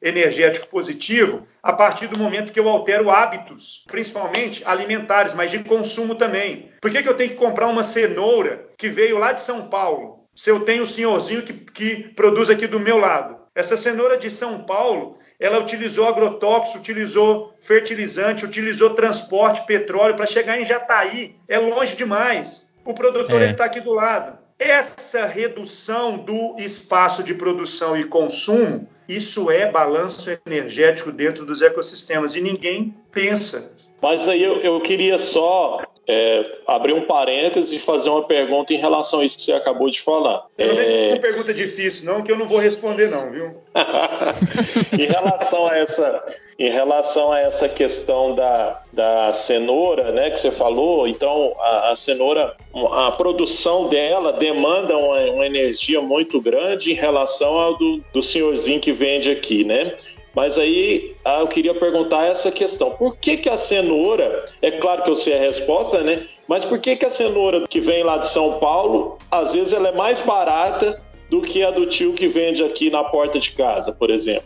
energético positivo a partir do momento que eu altero hábitos, principalmente alimentares, mas de consumo também. Por que, que eu tenho que comprar uma cenoura que veio lá de São Paulo, se eu tenho o senhorzinho que, que produz aqui do meu lado? Essa cenoura de São Paulo, ela utilizou agrotóxico, utilizou fertilizante, utilizou transporte, petróleo para chegar em Jataí. É longe demais. O produtor é. está aqui do lado. Essa redução do espaço de produção e consumo, isso é balanço energético dentro dos ecossistemas e ninguém pensa. Mas aí eu, eu queria só é, abrir um parênteses e fazer uma pergunta em relação a isso que você acabou de falar. Eu não é... uma pergunta difícil, não, que eu não vou responder, não, viu? em relação a essa, em relação a essa questão da, da cenoura, né, que você falou, então a, a cenoura, a produção dela demanda uma, uma, energia muito grande em relação ao do, do senhorzinho que vende aqui, né? Mas aí ah, eu queria perguntar essa questão: por que, que a cenoura, é claro que eu sei a resposta, né? Mas por que, que a cenoura que vem lá de São Paulo, às vezes ela é mais barata do que a do tio que vende aqui na porta de casa, por exemplo?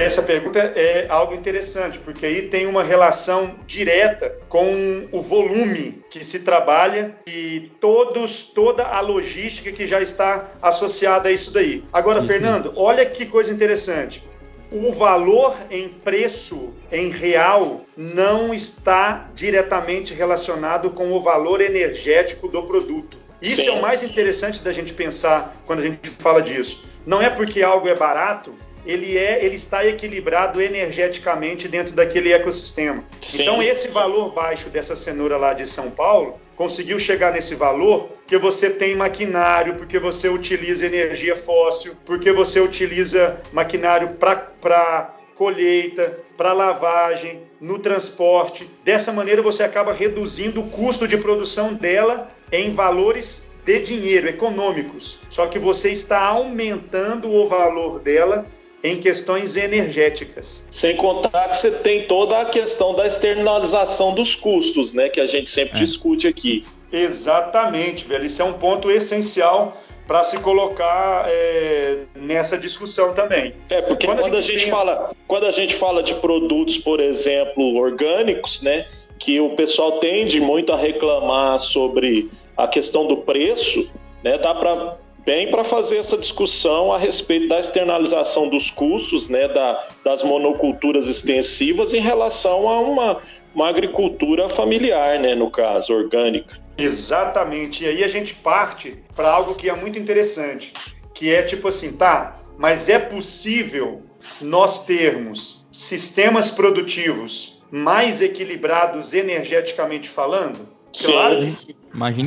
Essa pergunta é algo interessante, porque aí tem uma relação direta com o volume que se trabalha e todos, toda a logística que já está associada a isso daí. Agora, Fernando, olha que coisa interessante. O valor em preço, em real, não está diretamente relacionado com o valor energético do produto. Isso Sim. é o mais interessante da gente pensar quando a gente fala disso. Não é porque algo é barato ele é, ele está equilibrado energeticamente dentro daquele ecossistema. Sim. Então esse valor baixo dessa cenoura lá de São Paulo conseguiu chegar nesse valor porque você tem maquinário, porque você utiliza energia fóssil, porque você utiliza maquinário para colheita, para lavagem, no transporte. Dessa maneira você acaba reduzindo o custo de produção dela em valores de dinheiro econômicos. Só que você está aumentando o valor dela em questões energéticas. Sem contar que você tem toda a questão da externalização dos custos, né, que a gente sempre é. discute aqui. Exatamente, velho. Isso é um ponto essencial para se colocar é, nessa discussão também. É, porque quando, quando a, gente, a gente pensa... fala, quando a gente fala de produtos, por exemplo, orgânicos, né, que o pessoal tende muito a reclamar sobre a questão do preço, né, dá para bem para fazer essa discussão a respeito da externalização dos custos, né, da, das monoculturas extensivas em relação a uma, uma agricultura familiar, né, no caso, orgânica. Exatamente. E aí a gente parte para algo que é muito interessante, que é tipo assim, tá, mas é possível nós termos sistemas produtivos mais equilibrados energeticamente falando? Sim. Claro que sim.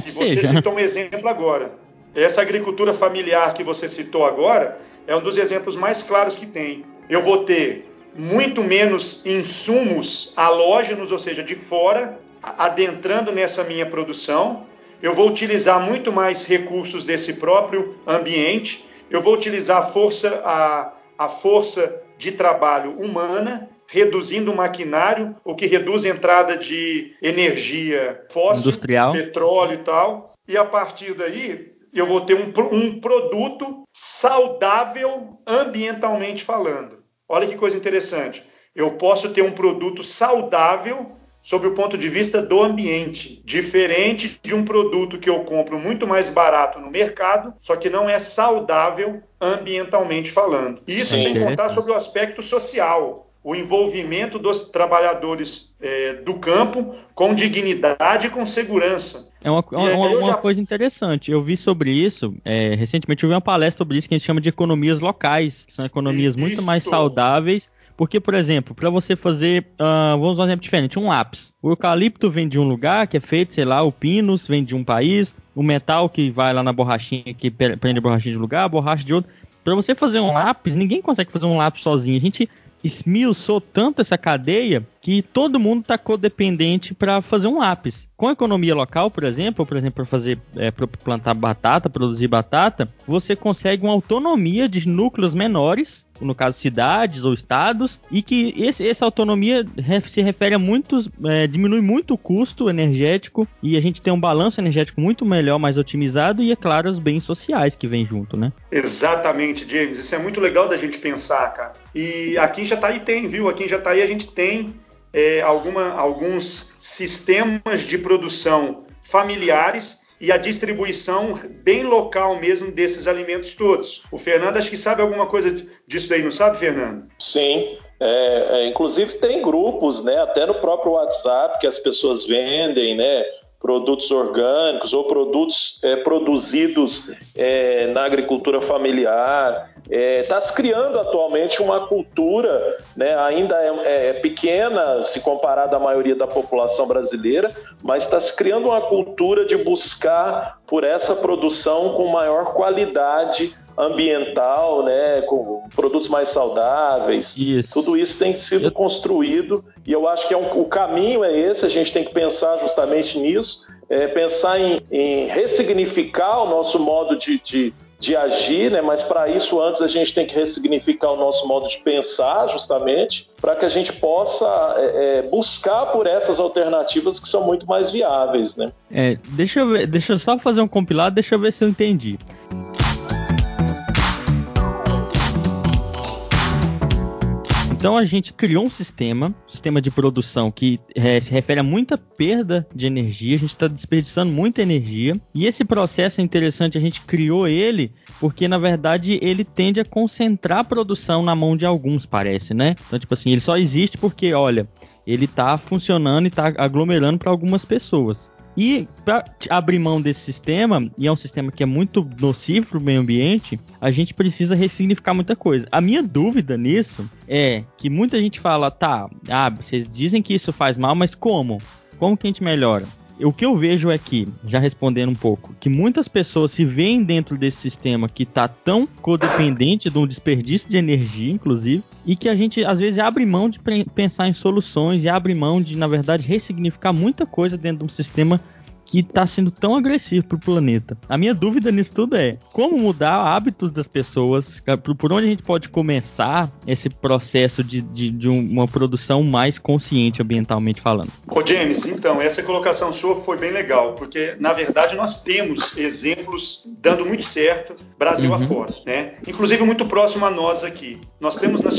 Que e você seja. citou um exemplo agora. Essa agricultura familiar que você citou agora é um dos exemplos mais claros que tem. Eu vou ter muito menos insumos halógenos, ou seja, de fora, adentrando nessa minha produção. Eu vou utilizar muito mais recursos desse próprio ambiente. Eu vou utilizar a força, a, a força de trabalho humana, reduzindo o maquinário, o que reduz a entrada de energia fóssil, Industrial. petróleo e tal. E a partir daí, eu vou ter um, um produto saudável ambientalmente falando. Olha que coisa interessante. Eu posso ter um produto saudável sob o ponto de vista do ambiente, diferente de um produto que eu compro muito mais barato no mercado, só que não é saudável ambientalmente falando. Isso Sim. sem contar sobre o aspecto social o envolvimento dos trabalhadores é, do campo com dignidade e com segurança. É uma, uma, uma já... coisa interessante. Eu vi sobre isso, é, recentemente eu vi uma palestra sobre isso que a gente chama de economias locais, que são economias muito mais saudáveis. Porque, por exemplo, para você fazer, uh, vamos usar um exemplo diferente, um lápis. O eucalipto vem de um lugar que é feito, sei lá, o pinus vem de um país, o metal que vai lá na borrachinha, que prende a borrachinha de lugar, a borracha de outro. Para você fazer um lápis, ninguém consegue fazer um lápis sozinho. A gente esmiuçou tanto essa cadeia que todo mundo está codependente para fazer um lápis. Com a economia local, por exemplo, por exemplo, para fazer é, plantar batata, produzir batata, você consegue uma autonomia de núcleos menores, no caso cidades ou estados, e que esse, essa autonomia se refere a muitos, é, diminui muito o custo energético e a gente tem um balanço energético muito melhor, mais otimizado e é claro os bens sociais que vêm junto, né? Exatamente, James. Isso é muito legal da gente pensar, cara. E aqui em Jataí tem, viu? Aqui em Jataí a gente tem é, alguma, alguns sistemas de produção familiares e a distribuição bem local mesmo desses alimentos todos. O Fernando acho que sabe alguma coisa disso daí, não sabe, Fernando? Sim. É, é, inclusive tem grupos, né, até no próprio WhatsApp que as pessoas vendem, né, produtos orgânicos ou produtos é, produzidos é, na agricultura familiar. Está é, tá se criando atualmente uma cultura, né, ainda é, é, pequena se comparada à maioria da população brasileira, mas está se criando uma cultura de buscar por essa produção com maior qualidade ambiental, né, com produtos mais saudáveis. Isso. Tudo isso tem sido construído e eu acho que é um, o caminho é esse. A gente tem que pensar justamente nisso, é, pensar em, em, ressignificar o nosso modo de, de, de agir, né? Mas para isso antes a gente tem que ressignificar o nosso modo de pensar, justamente, para que a gente possa é, é, buscar por essas alternativas que são muito mais viáveis, né? É, deixa eu ver, deixa eu só fazer um compilado, deixa eu ver se eu entendi. Então a gente criou um sistema, sistema de produção que é, se refere a muita perda de energia, a gente está desperdiçando muita energia. E esse processo é interessante, a gente criou ele porque na verdade ele tende a concentrar a produção na mão de alguns, parece, né? Então, tipo assim, ele só existe porque, olha, ele está funcionando e está aglomerando para algumas pessoas. E para abrir mão desse sistema, e é um sistema que é muito nocivo para o meio ambiente, a gente precisa ressignificar muita coisa. A minha dúvida nisso é que muita gente fala, tá, ah, vocês dizem que isso faz mal, mas como? Como que a gente melhora? O que eu vejo é que, já respondendo um pouco, que muitas pessoas se veem dentro desse sistema que está tão codependente de um desperdício de energia, inclusive, e que a gente às vezes abre mão de pensar em soluções e abre mão de, na verdade, ressignificar muita coisa dentro de um sistema que está sendo tão agressivo para o planeta. A minha dúvida nisso tudo é como mudar hábitos das pessoas, por onde a gente pode começar esse processo de, de, de uma produção mais consciente ambientalmente falando. Ô James, então, essa colocação sua foi bem legal, porque na verdade nós temos exemplos dando muito certo Brasil uhum. afora, né? Inclusive muito próximo a nós aqui. Nós temos na,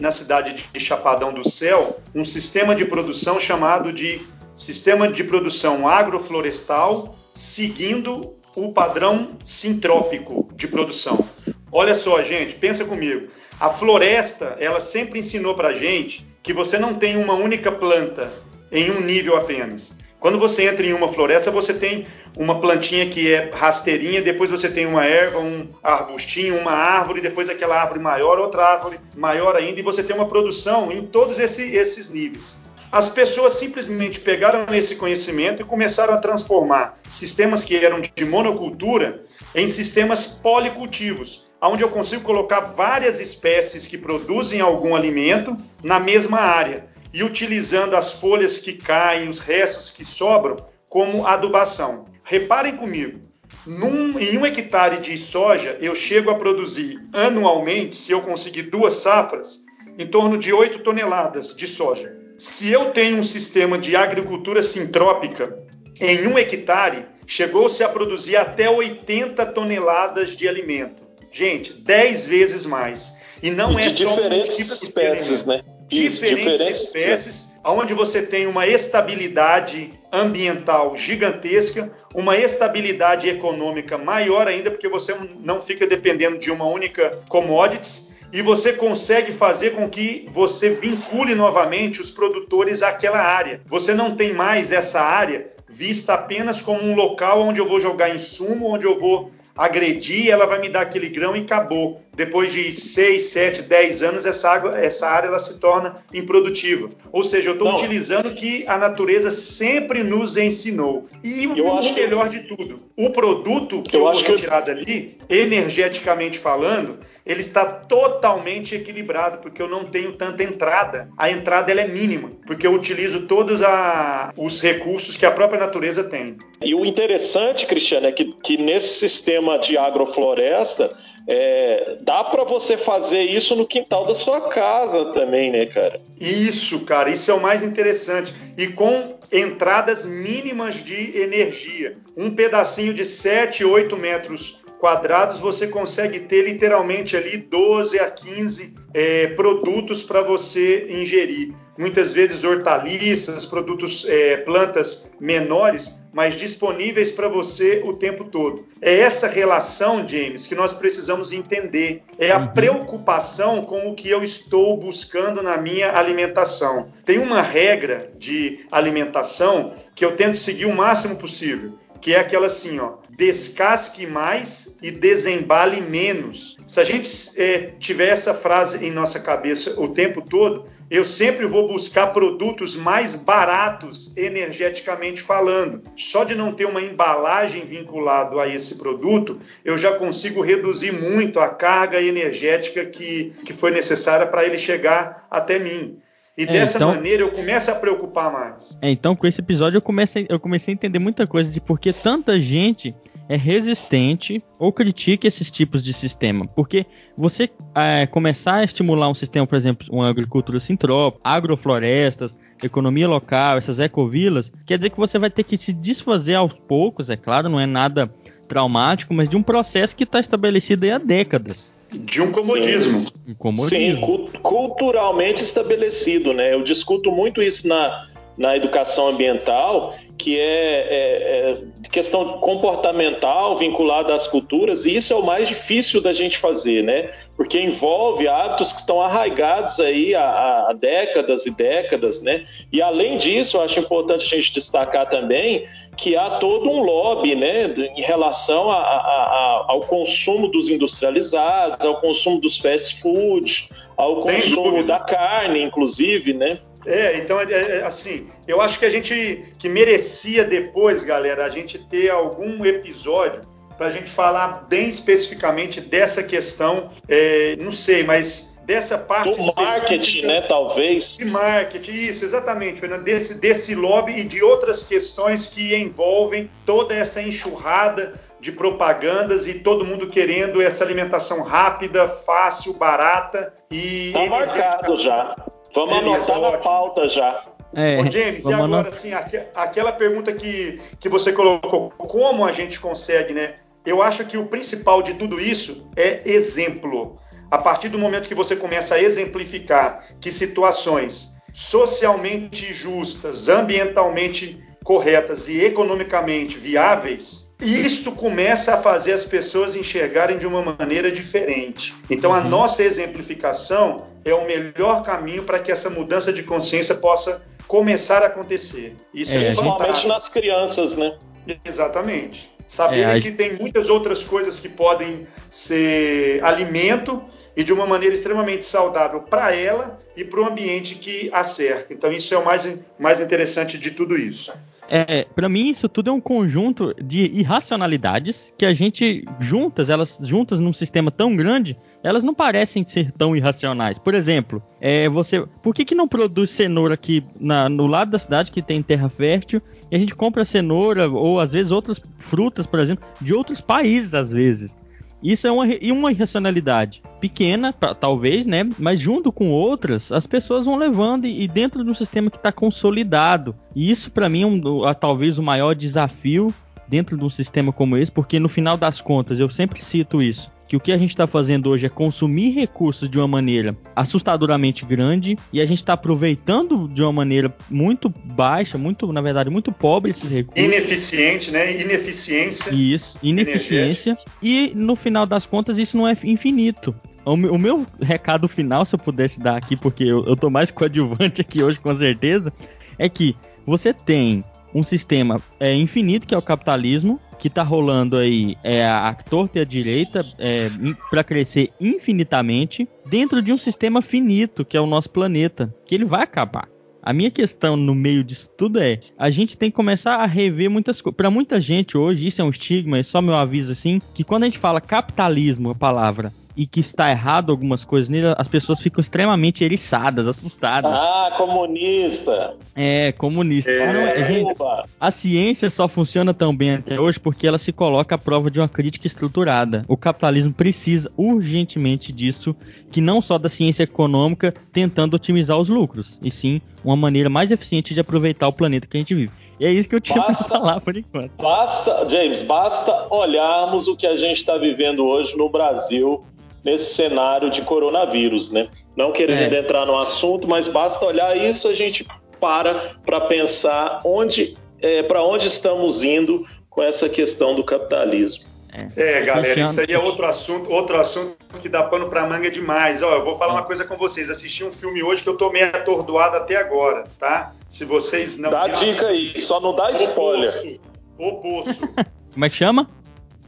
na cidade de Chapadão do Céu um sistema de produção chamado de sistema de produção agroflorestal seguindo o padrão sintrópico de produção. Olha só, gente, pensa comigo. A floresta, ela sempre ensinou para gente que você não tem uma única planta em um nível apenas. Quando você entra em uma floresta, você tem uma plantinha que é rasteirinha, depois você tem uma erva, um arbustinho, uma árvore, depois aquela árvore maior, outra árvore maior ainda, e você tem uma produção em todos esse, esses níveis. As pessoas simplesmente pegaram esse conhecimento e começaram a transformar sistemas que eram de monocultura em sistemas policultivos, onde eu consigo colocar várias espécies que produzem algum alimento na mesma área e utilizando as folhas que caem, os restos que sobram, como adubação. Reparem comigo, num, em um hectare de soja, eu chego a produzir anualmente, se eu conseguir duas safras, em torno de 8 toneladas de soja. Se eu tenho um sistema de agricultura sintrópica, em um hectare, chegou-se a produzir até 80 toneladas de alimento. Gente, 10 vezes mais. E não e é de só diferentes tipo espécies, né? Isso, diferentes, diferentes espécies, onde você tem uma estabilidade ambiental gigantesca, uma estabilidade econômica maior ainda, porque você não fica dependendo de uma única commodities e você consegue fazer com que você vincule novamente os produtores àquela área. Você não tem mais essa área vista apenas como um local onde eu vou jogar insumo, onde eu vou agredir, ela vai me dar aquele grão e acabou. Depois de 6, 7, 10 anos, essa, água, essa área ela se torna improdutiva. Ou seja, eu estou utilizando o que a natureza sempre nos ensinou. E eu o melhor que... de tudo, o produto que eu, eu vou retirar que... dali, energeticamente falando, ele está totalmente equilibrado, porque eu não tenho tanta entrada. A entrada ela é mínima, porque eu utilizo todos a, os recursos que a própria natureza tem. E o interessante, Cristiano, é que, que nesse sistema de agrofloresta, é, dá para você fazer isso no quintal da sua casa também, né, cara? Isso, cara, isso é o mais interessante. E com entradas mínimas de energia. Um pedacinho de 7, 8 metros quadrados, você consegue ter literalmente ali 12 a 15 é, produtos para você ingerir. Muitas vezes hortaliças, produtos, é, plantas menores, mas disponíveis para você o tempo todo. É essa relação, James, que nós precisamos entender. É a uhum. preocupação com o que eu estou buscando na minha alimentação. Tem uma regra de alimentação que eu tento seguir o máximo possível que é aquela assim, ó, descasque mais e desembale menos. Se a gente é, tiver essa frase em nossa cabeça o tempo todo, eu sempre vou buscar produtos mais baratos energeticamente falando. Só de não ter uma embalagem vinculado a esse produto, eu já consigo reduzir muito a carga energética que, que foi necessária para ele chegar até mim. E é, dessa então, maneira eu começo a preocupar mais. É, então, com esse episódio, eu comecei, eu comecei a entender muita coisa de por que tanta gente é resistente ou critica esses tipos de sistema. Porque você é, começar a estimular um sistema, por exemplo, uma agricultura sintrópica, agroflorestas, economia local, essas ecovilas, quer dizer que você vai ter que se desfazer aos poucos, é claro, não é nada traumático, mas de um processo que está estabelecido há décadas. De um comodismo. Sim, um comodismo. Sim culturalmente estabelecido, né? Eu discuto muito isso na, na educação ambiental, que é, é, é, questão comportamental vinculada às culturas, e isso é o mais difícil da gente fazer, né? Porque envolve hábitos que estão arraigados aí há, há décadas e décadas, né? E além disso, eu acho importante a gente destacar também que há todo um lobby, né, em relação a, a, a, ao consumo dos industrializados, ao consumo dos fast foods, ao consumo da carne, inclusive, né? É, então, é, é, assim, eu acho que a gente que merecia depois, galera, a gente ter algum episódio para a gente falar bem especificamente dessa questão. É, não sei, mas dessa parte do marketing, né, talvez. De marketing, isso, exatamente, Fernando, desse, desse lobby e de outras questões que envolvem toda essa enxurrada de propagandas e todo mundo querendo essa alimentação rápida, fácil, barata e. Tá marcado já. Vamos Beleza, anotar ótimo. na pauta já. É, Ô, James, e agora assim, aquela pergunta que, que você colocou, como a gente consegue, né? Eu acho que o principal de tudo isso é exemplo. A partir do momento que você começa a exemplificar que situações socialmente justas, ambientalmente corretas e economicamente viáveis, isto começa a fazer as pessoas enxergarem de uma maneira diferente. Então, a uhum. nossa exemplificação é o melhor caminho para que essa mudança de consciência possa começar a acontecer. Isso é, é principalmente nas crianças, né? Exatamente. Saberem é, que tem muitas outras coisas que podem ser alimento e de uma maneira extremamente saudável para ela e para o ambiente que a cerca. Então, isso é o mais, mais interessante de tudo isso. É, para mim isso tudo é um conjunto de irracionalidades que a gente juntas, elas juntas num sistema tão grande, elas não parecem ser tão irracionais. Por exemplo, é, você, por que, que não produz cenoura aqui na, no lado da cidade que tem terra fértil e a gente compra cenoura ou às vezes outras frutas, por exemplo, de outros países às vezes? Isso é uma, uma irracionalidade pequena, pra, talvez, né? Mas junto com outras, as pessoas vão levando e, e dentro de um sistema que está consolidado. E isso, para mim, é um, é, talvez o maior desafio dentro de um sistema como esse, porque no final das contas, eu sempre cito isso que o que a gente está fazendo hoje é consumir recursos de uma maneira assustadoramente grande e a gente está aproveitando de uma maneira muito baixa, muito, na verdade, muito pobre esses recursos. Ineficiente, né? Ineficiência. Isso, ineficiência. E no final das contas, isso não é infinito. O meu recado final, se eu pudesse dar aqui, porque eu, eu tô mais coadjuvante aqui hoje, com certeza, é que você tem um sistema é, infinito, que é o capitalismo, que tá rolando aí é a torta e a direita é, para crescer infinitamente dentro de um sistema finito, que é o nosso planeta, que ele vai acabar. A minha questão no meio disso tudo é: a gente tem que começar a rever muitas coisas. Para muita gente hoje, isso é um estigma, é só meu aviso assim, que quando a gente fala capitalismo, a palavra, e que está errado algumas coisas nele, as pessoas ficam extremamente eriçadas, assustadas. Ah, comunista! É, comunista. É, gente, a ciência só funciona tão bem até hoje porque ela se coloca à prova de uma crítica estruturada. O capitalismo precisa urgentemente disso, que não só da ciência econômica tentando otimizar os lucros, e sim uma maneira mais eficiente de aproveitar o planeta que a gente vive. E é isso que eu tinha para falar por enquanto. Basta, James, basta olharmos o que a gente está vivendo hoje no Brasil nesse cenário de coronavírus, né? Não querendo é. entrar no assunto, mas basta olhar isso, a gente para para pensar onde, é, para onde estamos indo com essa questão do capitalismo. É, é galera, isso aí é outro assunto, outro assunto que dá pano para manga demais. Ó, eu vou falar uma coisa com vocês. Assisti um filme hoje que eu tô meio atordoado até agora, tá? Se vocês não Dá dica aí, só não dá spoiler. O Poço. Como é que chama?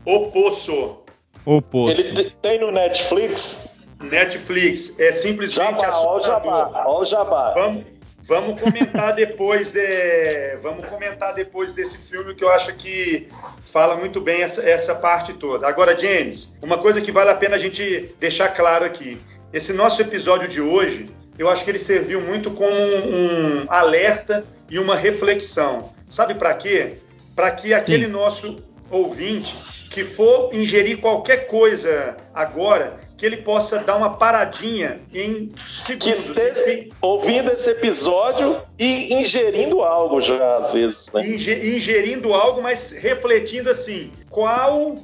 O Poço. O Poço. Ele tem no Netflix? Netflix. É simplesmente jabá, Ó o jabá, ó o jabá. Vamos, vamos comentar depois é, vamos comentar depois desse filme que eu acho que fala muito bem essa, essa parte toda. Agora, James, uma coisa que vale a pena a gente deixar claro aqui. Esse nosso episódio de hoje, eu acho que ele serviu muito como um, um alerta e uma reflexão. Sabe para quê? Para que aquele Sim. nosso ouvinte que for ingerir qualquer coisa agora, que ele possa dar uma paradinha em segundos. Que esteja ouvindo esse episódio e ingerindo algo já, às vezes. Né? Ingerindo algo, mas refletindo assim, qual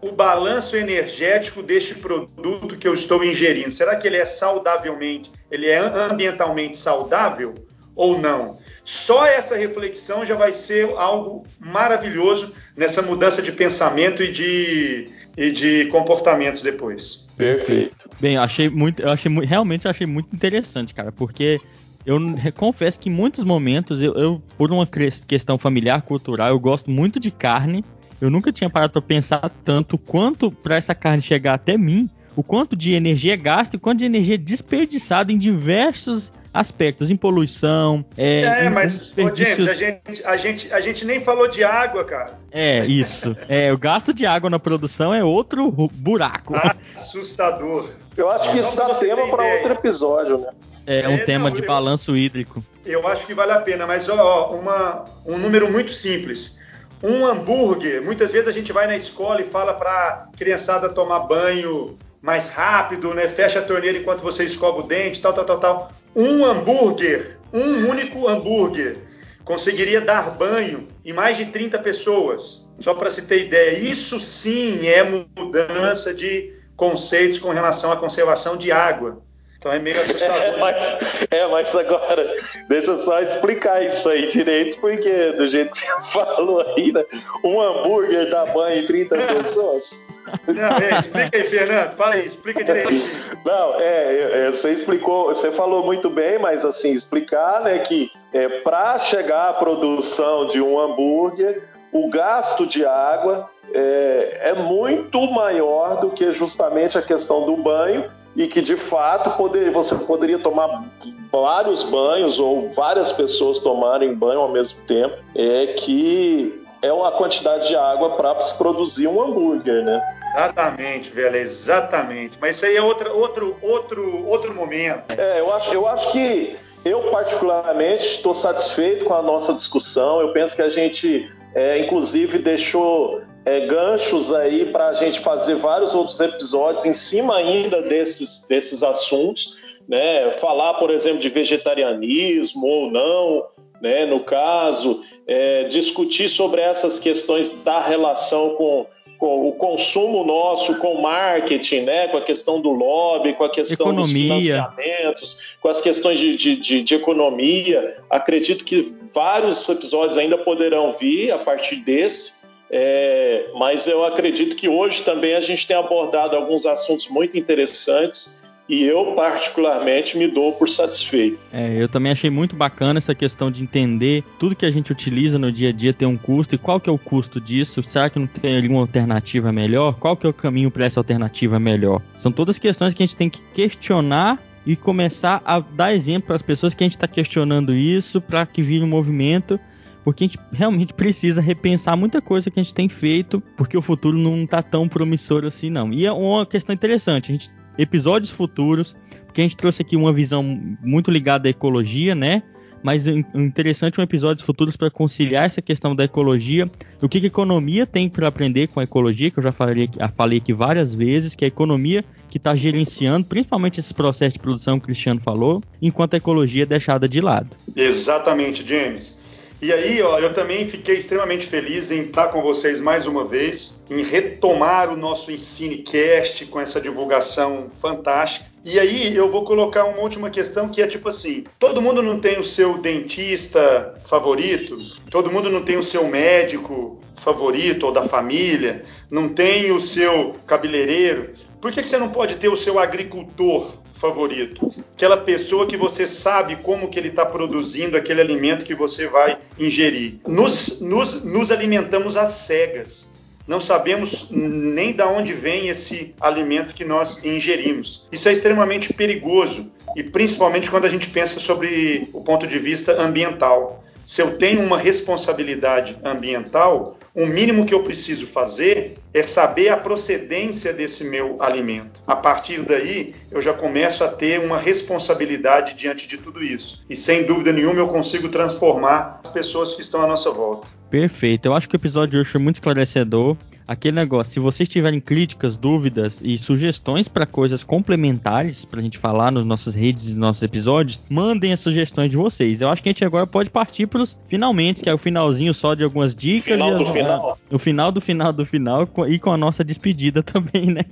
o balanço energético deste produto que eu estou ingerindo? Será que ele é saudavelmente, ele é ambientalmente saudável ou não? Só essa reflexão já vai ser algo maravilhoso nessa mudança de pensamento e de, e de comportamentos depois. Perfeito. Bem, eu achei muito, eu achei realmente achei muito interessante, cara, porque eu confesso que em muitos momentos eu, eu, por uma questão familiar, cultural, eu gosto muito de carne. Eu nunca tinha parado para pensar tanto quanto para essa carne chegar até mim, o quanto de energia é gasto e quanto de energia é desperdiçada em diversos aspectos em poluição. É, é em mas, desperdício... ô James, a gente, a, gente, a gente nem falou de água, cara. É, isso. É, o gasto de água na produção é outro buraco. Assustador. Eu acho que isso dá tema para outro episódio, né? É, um É, tema não, de eu- balanço hídrico. Eu acho que vale a pena, mas ó, uma, um número muito simples. Um hambúrguer, muitas vezes a gente vai na escola e fala para criançada tomar banho mais rápido, né? Fecha a torneira enquanto você escova o dente, tal, tal, tal, tal. Um hambúrguer, um único hambúrguer, conseguiria dar banho em mais de 30 pessoas. Só para se ter ideia, isso sim é mudança de conceitos com relação à conservação de água. Então é meio assustador. É, mas, é, mas agora, deixa eu só explicar isso aí direito, porque do jeito que você falou aí, né? Um hambúrguer dá banho em 30 pessoas. Não, é, explica aí, Fernando. Fala aí, explica direitinho. Não, é, é, você explicou, você falou muito bem, mas assim, explicar né, que é, para chegar à produção de um hambúrguer, o gasto de água é, é muito maior do que justamente a questão do banho e que de fato poder, você poderia tomar vários banhos ou várias pessoas tomarem banho ao mesmo tempo, é que é uma quantidade de água para se produzir um hambúrguer, né? Exatamente, velho, exatamente. Mas isso aí é outra, outro, outro, outro momento. É, eu acho, eu acho que eu particularmente estou satisfeito com a nossa discussão. Eu penso que a gente, é, inclusive, deixou é, ganchos aí para a gente fazer vários outros episódios em cima ainda desses, desses assuntos, né? Falar, por exemplo, de vegetarianismo ou não, né? No caso, é, discutir sobre essas questões da relação com com o consumo nosso, com o marketing, né, com a questão do lobby, com a questão Economia. dos financiamentos, com as questões de, de, de, de economia. Acredito que vários episódios ainda poderão vir a partir desse, é, mas eu acredito que hoje também a gente tem abordado alguns assuntos muito interessantes e eu, particularmente, me dou por satisfeito. É, eu também achei muito bacana essa questão de entender tudo que a gente utiliza no dia a dia tem um custo e qual que é o custo disso? Será que não tem alguma alternativa melhor? Qual que é o caminho para essa alternativa melhor? São todas questões que a gente tem que questionar e começar a dar exemplo para as pessoas que a gente está questionando isso para que vire um movimento porque a gente realmente precisa repensar muita coisa que a gente tem feito, porque o futuro não está tão promissor assim não. E é uma questão interessante, a gente episódios futuros, porque a gente trouxe aqui uma visão muito ligada à ecologia, né? Mas interessante é um episódios futuros para conciliar essa questão da ecologia, o que, que a economia tem para aprender com a ecologia, que eu já falei, falei aqui várias vezes, que a economia que está gerenciando, principalmente esses processos de produção que o Cristiano falou, enquanto a ecologia é deixada de lado. Exatamente, James. E aí, ó, eu também fiquei extremamente feliz em estar com vocês mais uma vez, em retomar o nosso EnsineCast com essa divulgação fantástica. E aí eu vou colocar uma última questão que é tipo assim: todo mundo não tem o seu dentista favorito, todo mundo não tem o seu médico favorito ou da família, não tem o seu cabeleireiro. Por que, que você não pode ter o seu agricultor favorito? Aquela pessoa que você sabe como que ele está produzindo aquele alimento que você vai ingerir. Nos, nos, nos alimentamos às cegas. Não sabemos nem de onde vem esse alimento que nós ingerimos. Isso é extremamente perigoso e principalmente quando a gente pensa sobre o ponto de vista ambiental. Se eu tenho uma responsabilidade ambiental, o mínimo que eu preciso fazer é saber a procedência desse meu alimento. A partir daí, eu já começo a ter uma responsabilidade diante de tudo isso. E sem dúvida nenhuma, eu consigo transformar as pessoas que estão à nossa volta. Perfeito. Eu acho que o episódio de hoje foi muito esclarecedor. Aquele negócio, se vocês tiverem críticas, dúvidas e sugestões para coisas complementares para a gente falar nas nossas redes e nos nossos episódios, mandem as sugestões de vocês. Eu acho que a gente agora pode partir para os finalmente, que é o finalzinho só de algumas dicas. Final e do as- final. O final do final do final e com a nossa despedida também, né?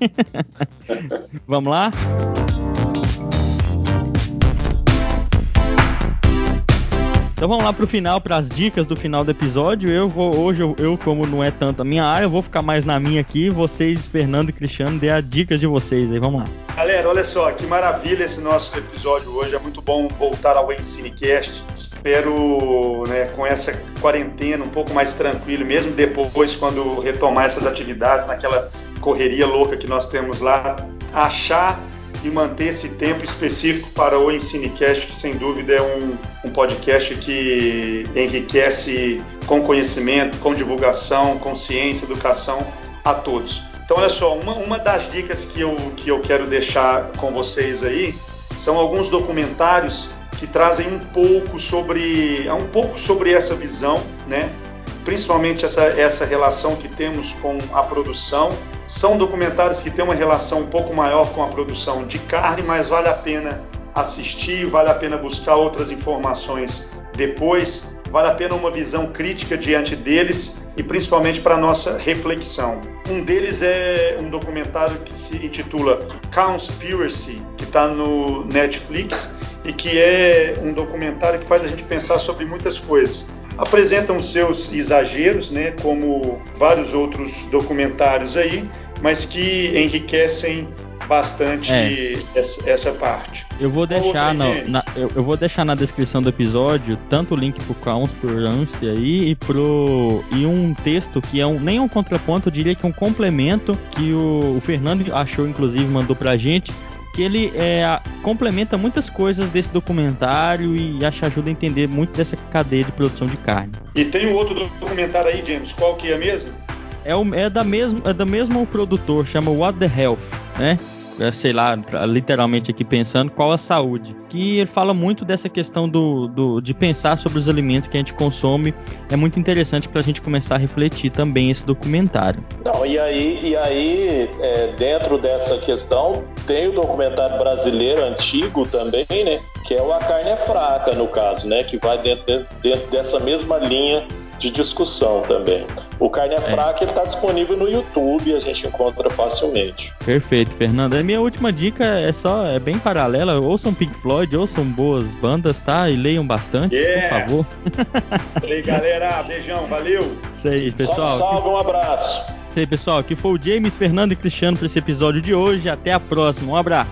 Vamos lá? Então vamos lá pro final, para as dicas do final do episódio. Eu vou hoje, eu, eu, como não é tanto a minha área, eu vou ficar mais na minha aqui. Vocês, Fernando e Cristiano, dê as dicas de vocês aí. Vamos lá. Galera, olha só, que maravilha esse nosso episódio hoje. É muito bom voltar ao EnsineCast. Espero, né, com essa quarentena um pouco mais tranquilo, mesmo depois, quando retomar essas atividades, naquela correria louca que nós temos lá, achar e manter esse tempo específico para o Ensinecast, que sem dúvida é um, um podcast que enriquece com conhecimento, com divulgação, com ciência, educação a todos. Então, olha só, uma, uma das dicas que eu, que eu quero deixar com vocês aí são alguns documentários que trazem um pouco sobre um pouco sobre essa visão, né? Principalmente essa, essa relação que temos com a produção. São documentários que têm uma relação um pouco maior com a produção de carne, mas vale a pena assistir, vale a pena buscar outras informações depois, vale a pena uma visão crítica diante deles e principalmente para nossa reflexão. Um deles é um documentário que se intitula Conspiracy, que está no Netflix e que é um documentário que faz a gente pensar sobre muitas coisas. Apresentam seus exageros, né, como vários outros documentários aí, mas que enriquecem bastante é. essa, essa, parte. Eu vou deixar na, na eu, eu, vou deixar na descrição do episódio tanto o link pro Conspiracy aí e pro e um texto que é um nem um contraponto, eu diria que é um complemento que o, o Fernando achou inclusive mandou pra gente que ele é, complementa muitas coisas desse documentário e acho ajuda a entender muito dessa cadeia de produção de carne. E tem um outro documentário aí, James, qual que é mesmo? É, o, é da mesmo é do mesmo produtor, chama What the Health, né? É, sei lá, literalmente aqui pensando, qual a saúde. Que ele fala muito dessa questão do, do de pensar sobre os alimentos que a gente consome. É muito interessante para a gente começar a refletir também esse documentário. Não, e aí, e aí é, dentro dessa questão, tem o documentário brasileiro antigo também, né? Que é o A Carne é Fraca, no caso, né? Que vai dentro, dentro dessa mesma linha de discussão também. O Carne é, é. Fraca está disponível no YouTube, a gente encontra facilmente. Perfeito, Fernando. A minha última dica é só é bem paralela. Ouçam Pink Floyd, ouçam boas bandas, tá? E leiam bastante, yeah. por favor. Isso aí, galera. Beijão, valeu. Isso aí, pessoal. Salve, salve um abraço. Isso aí, pessoal. Aqui foi o James, Fernando e Cristiano para esse episódio de hoje. Até a próxima. Um abraço.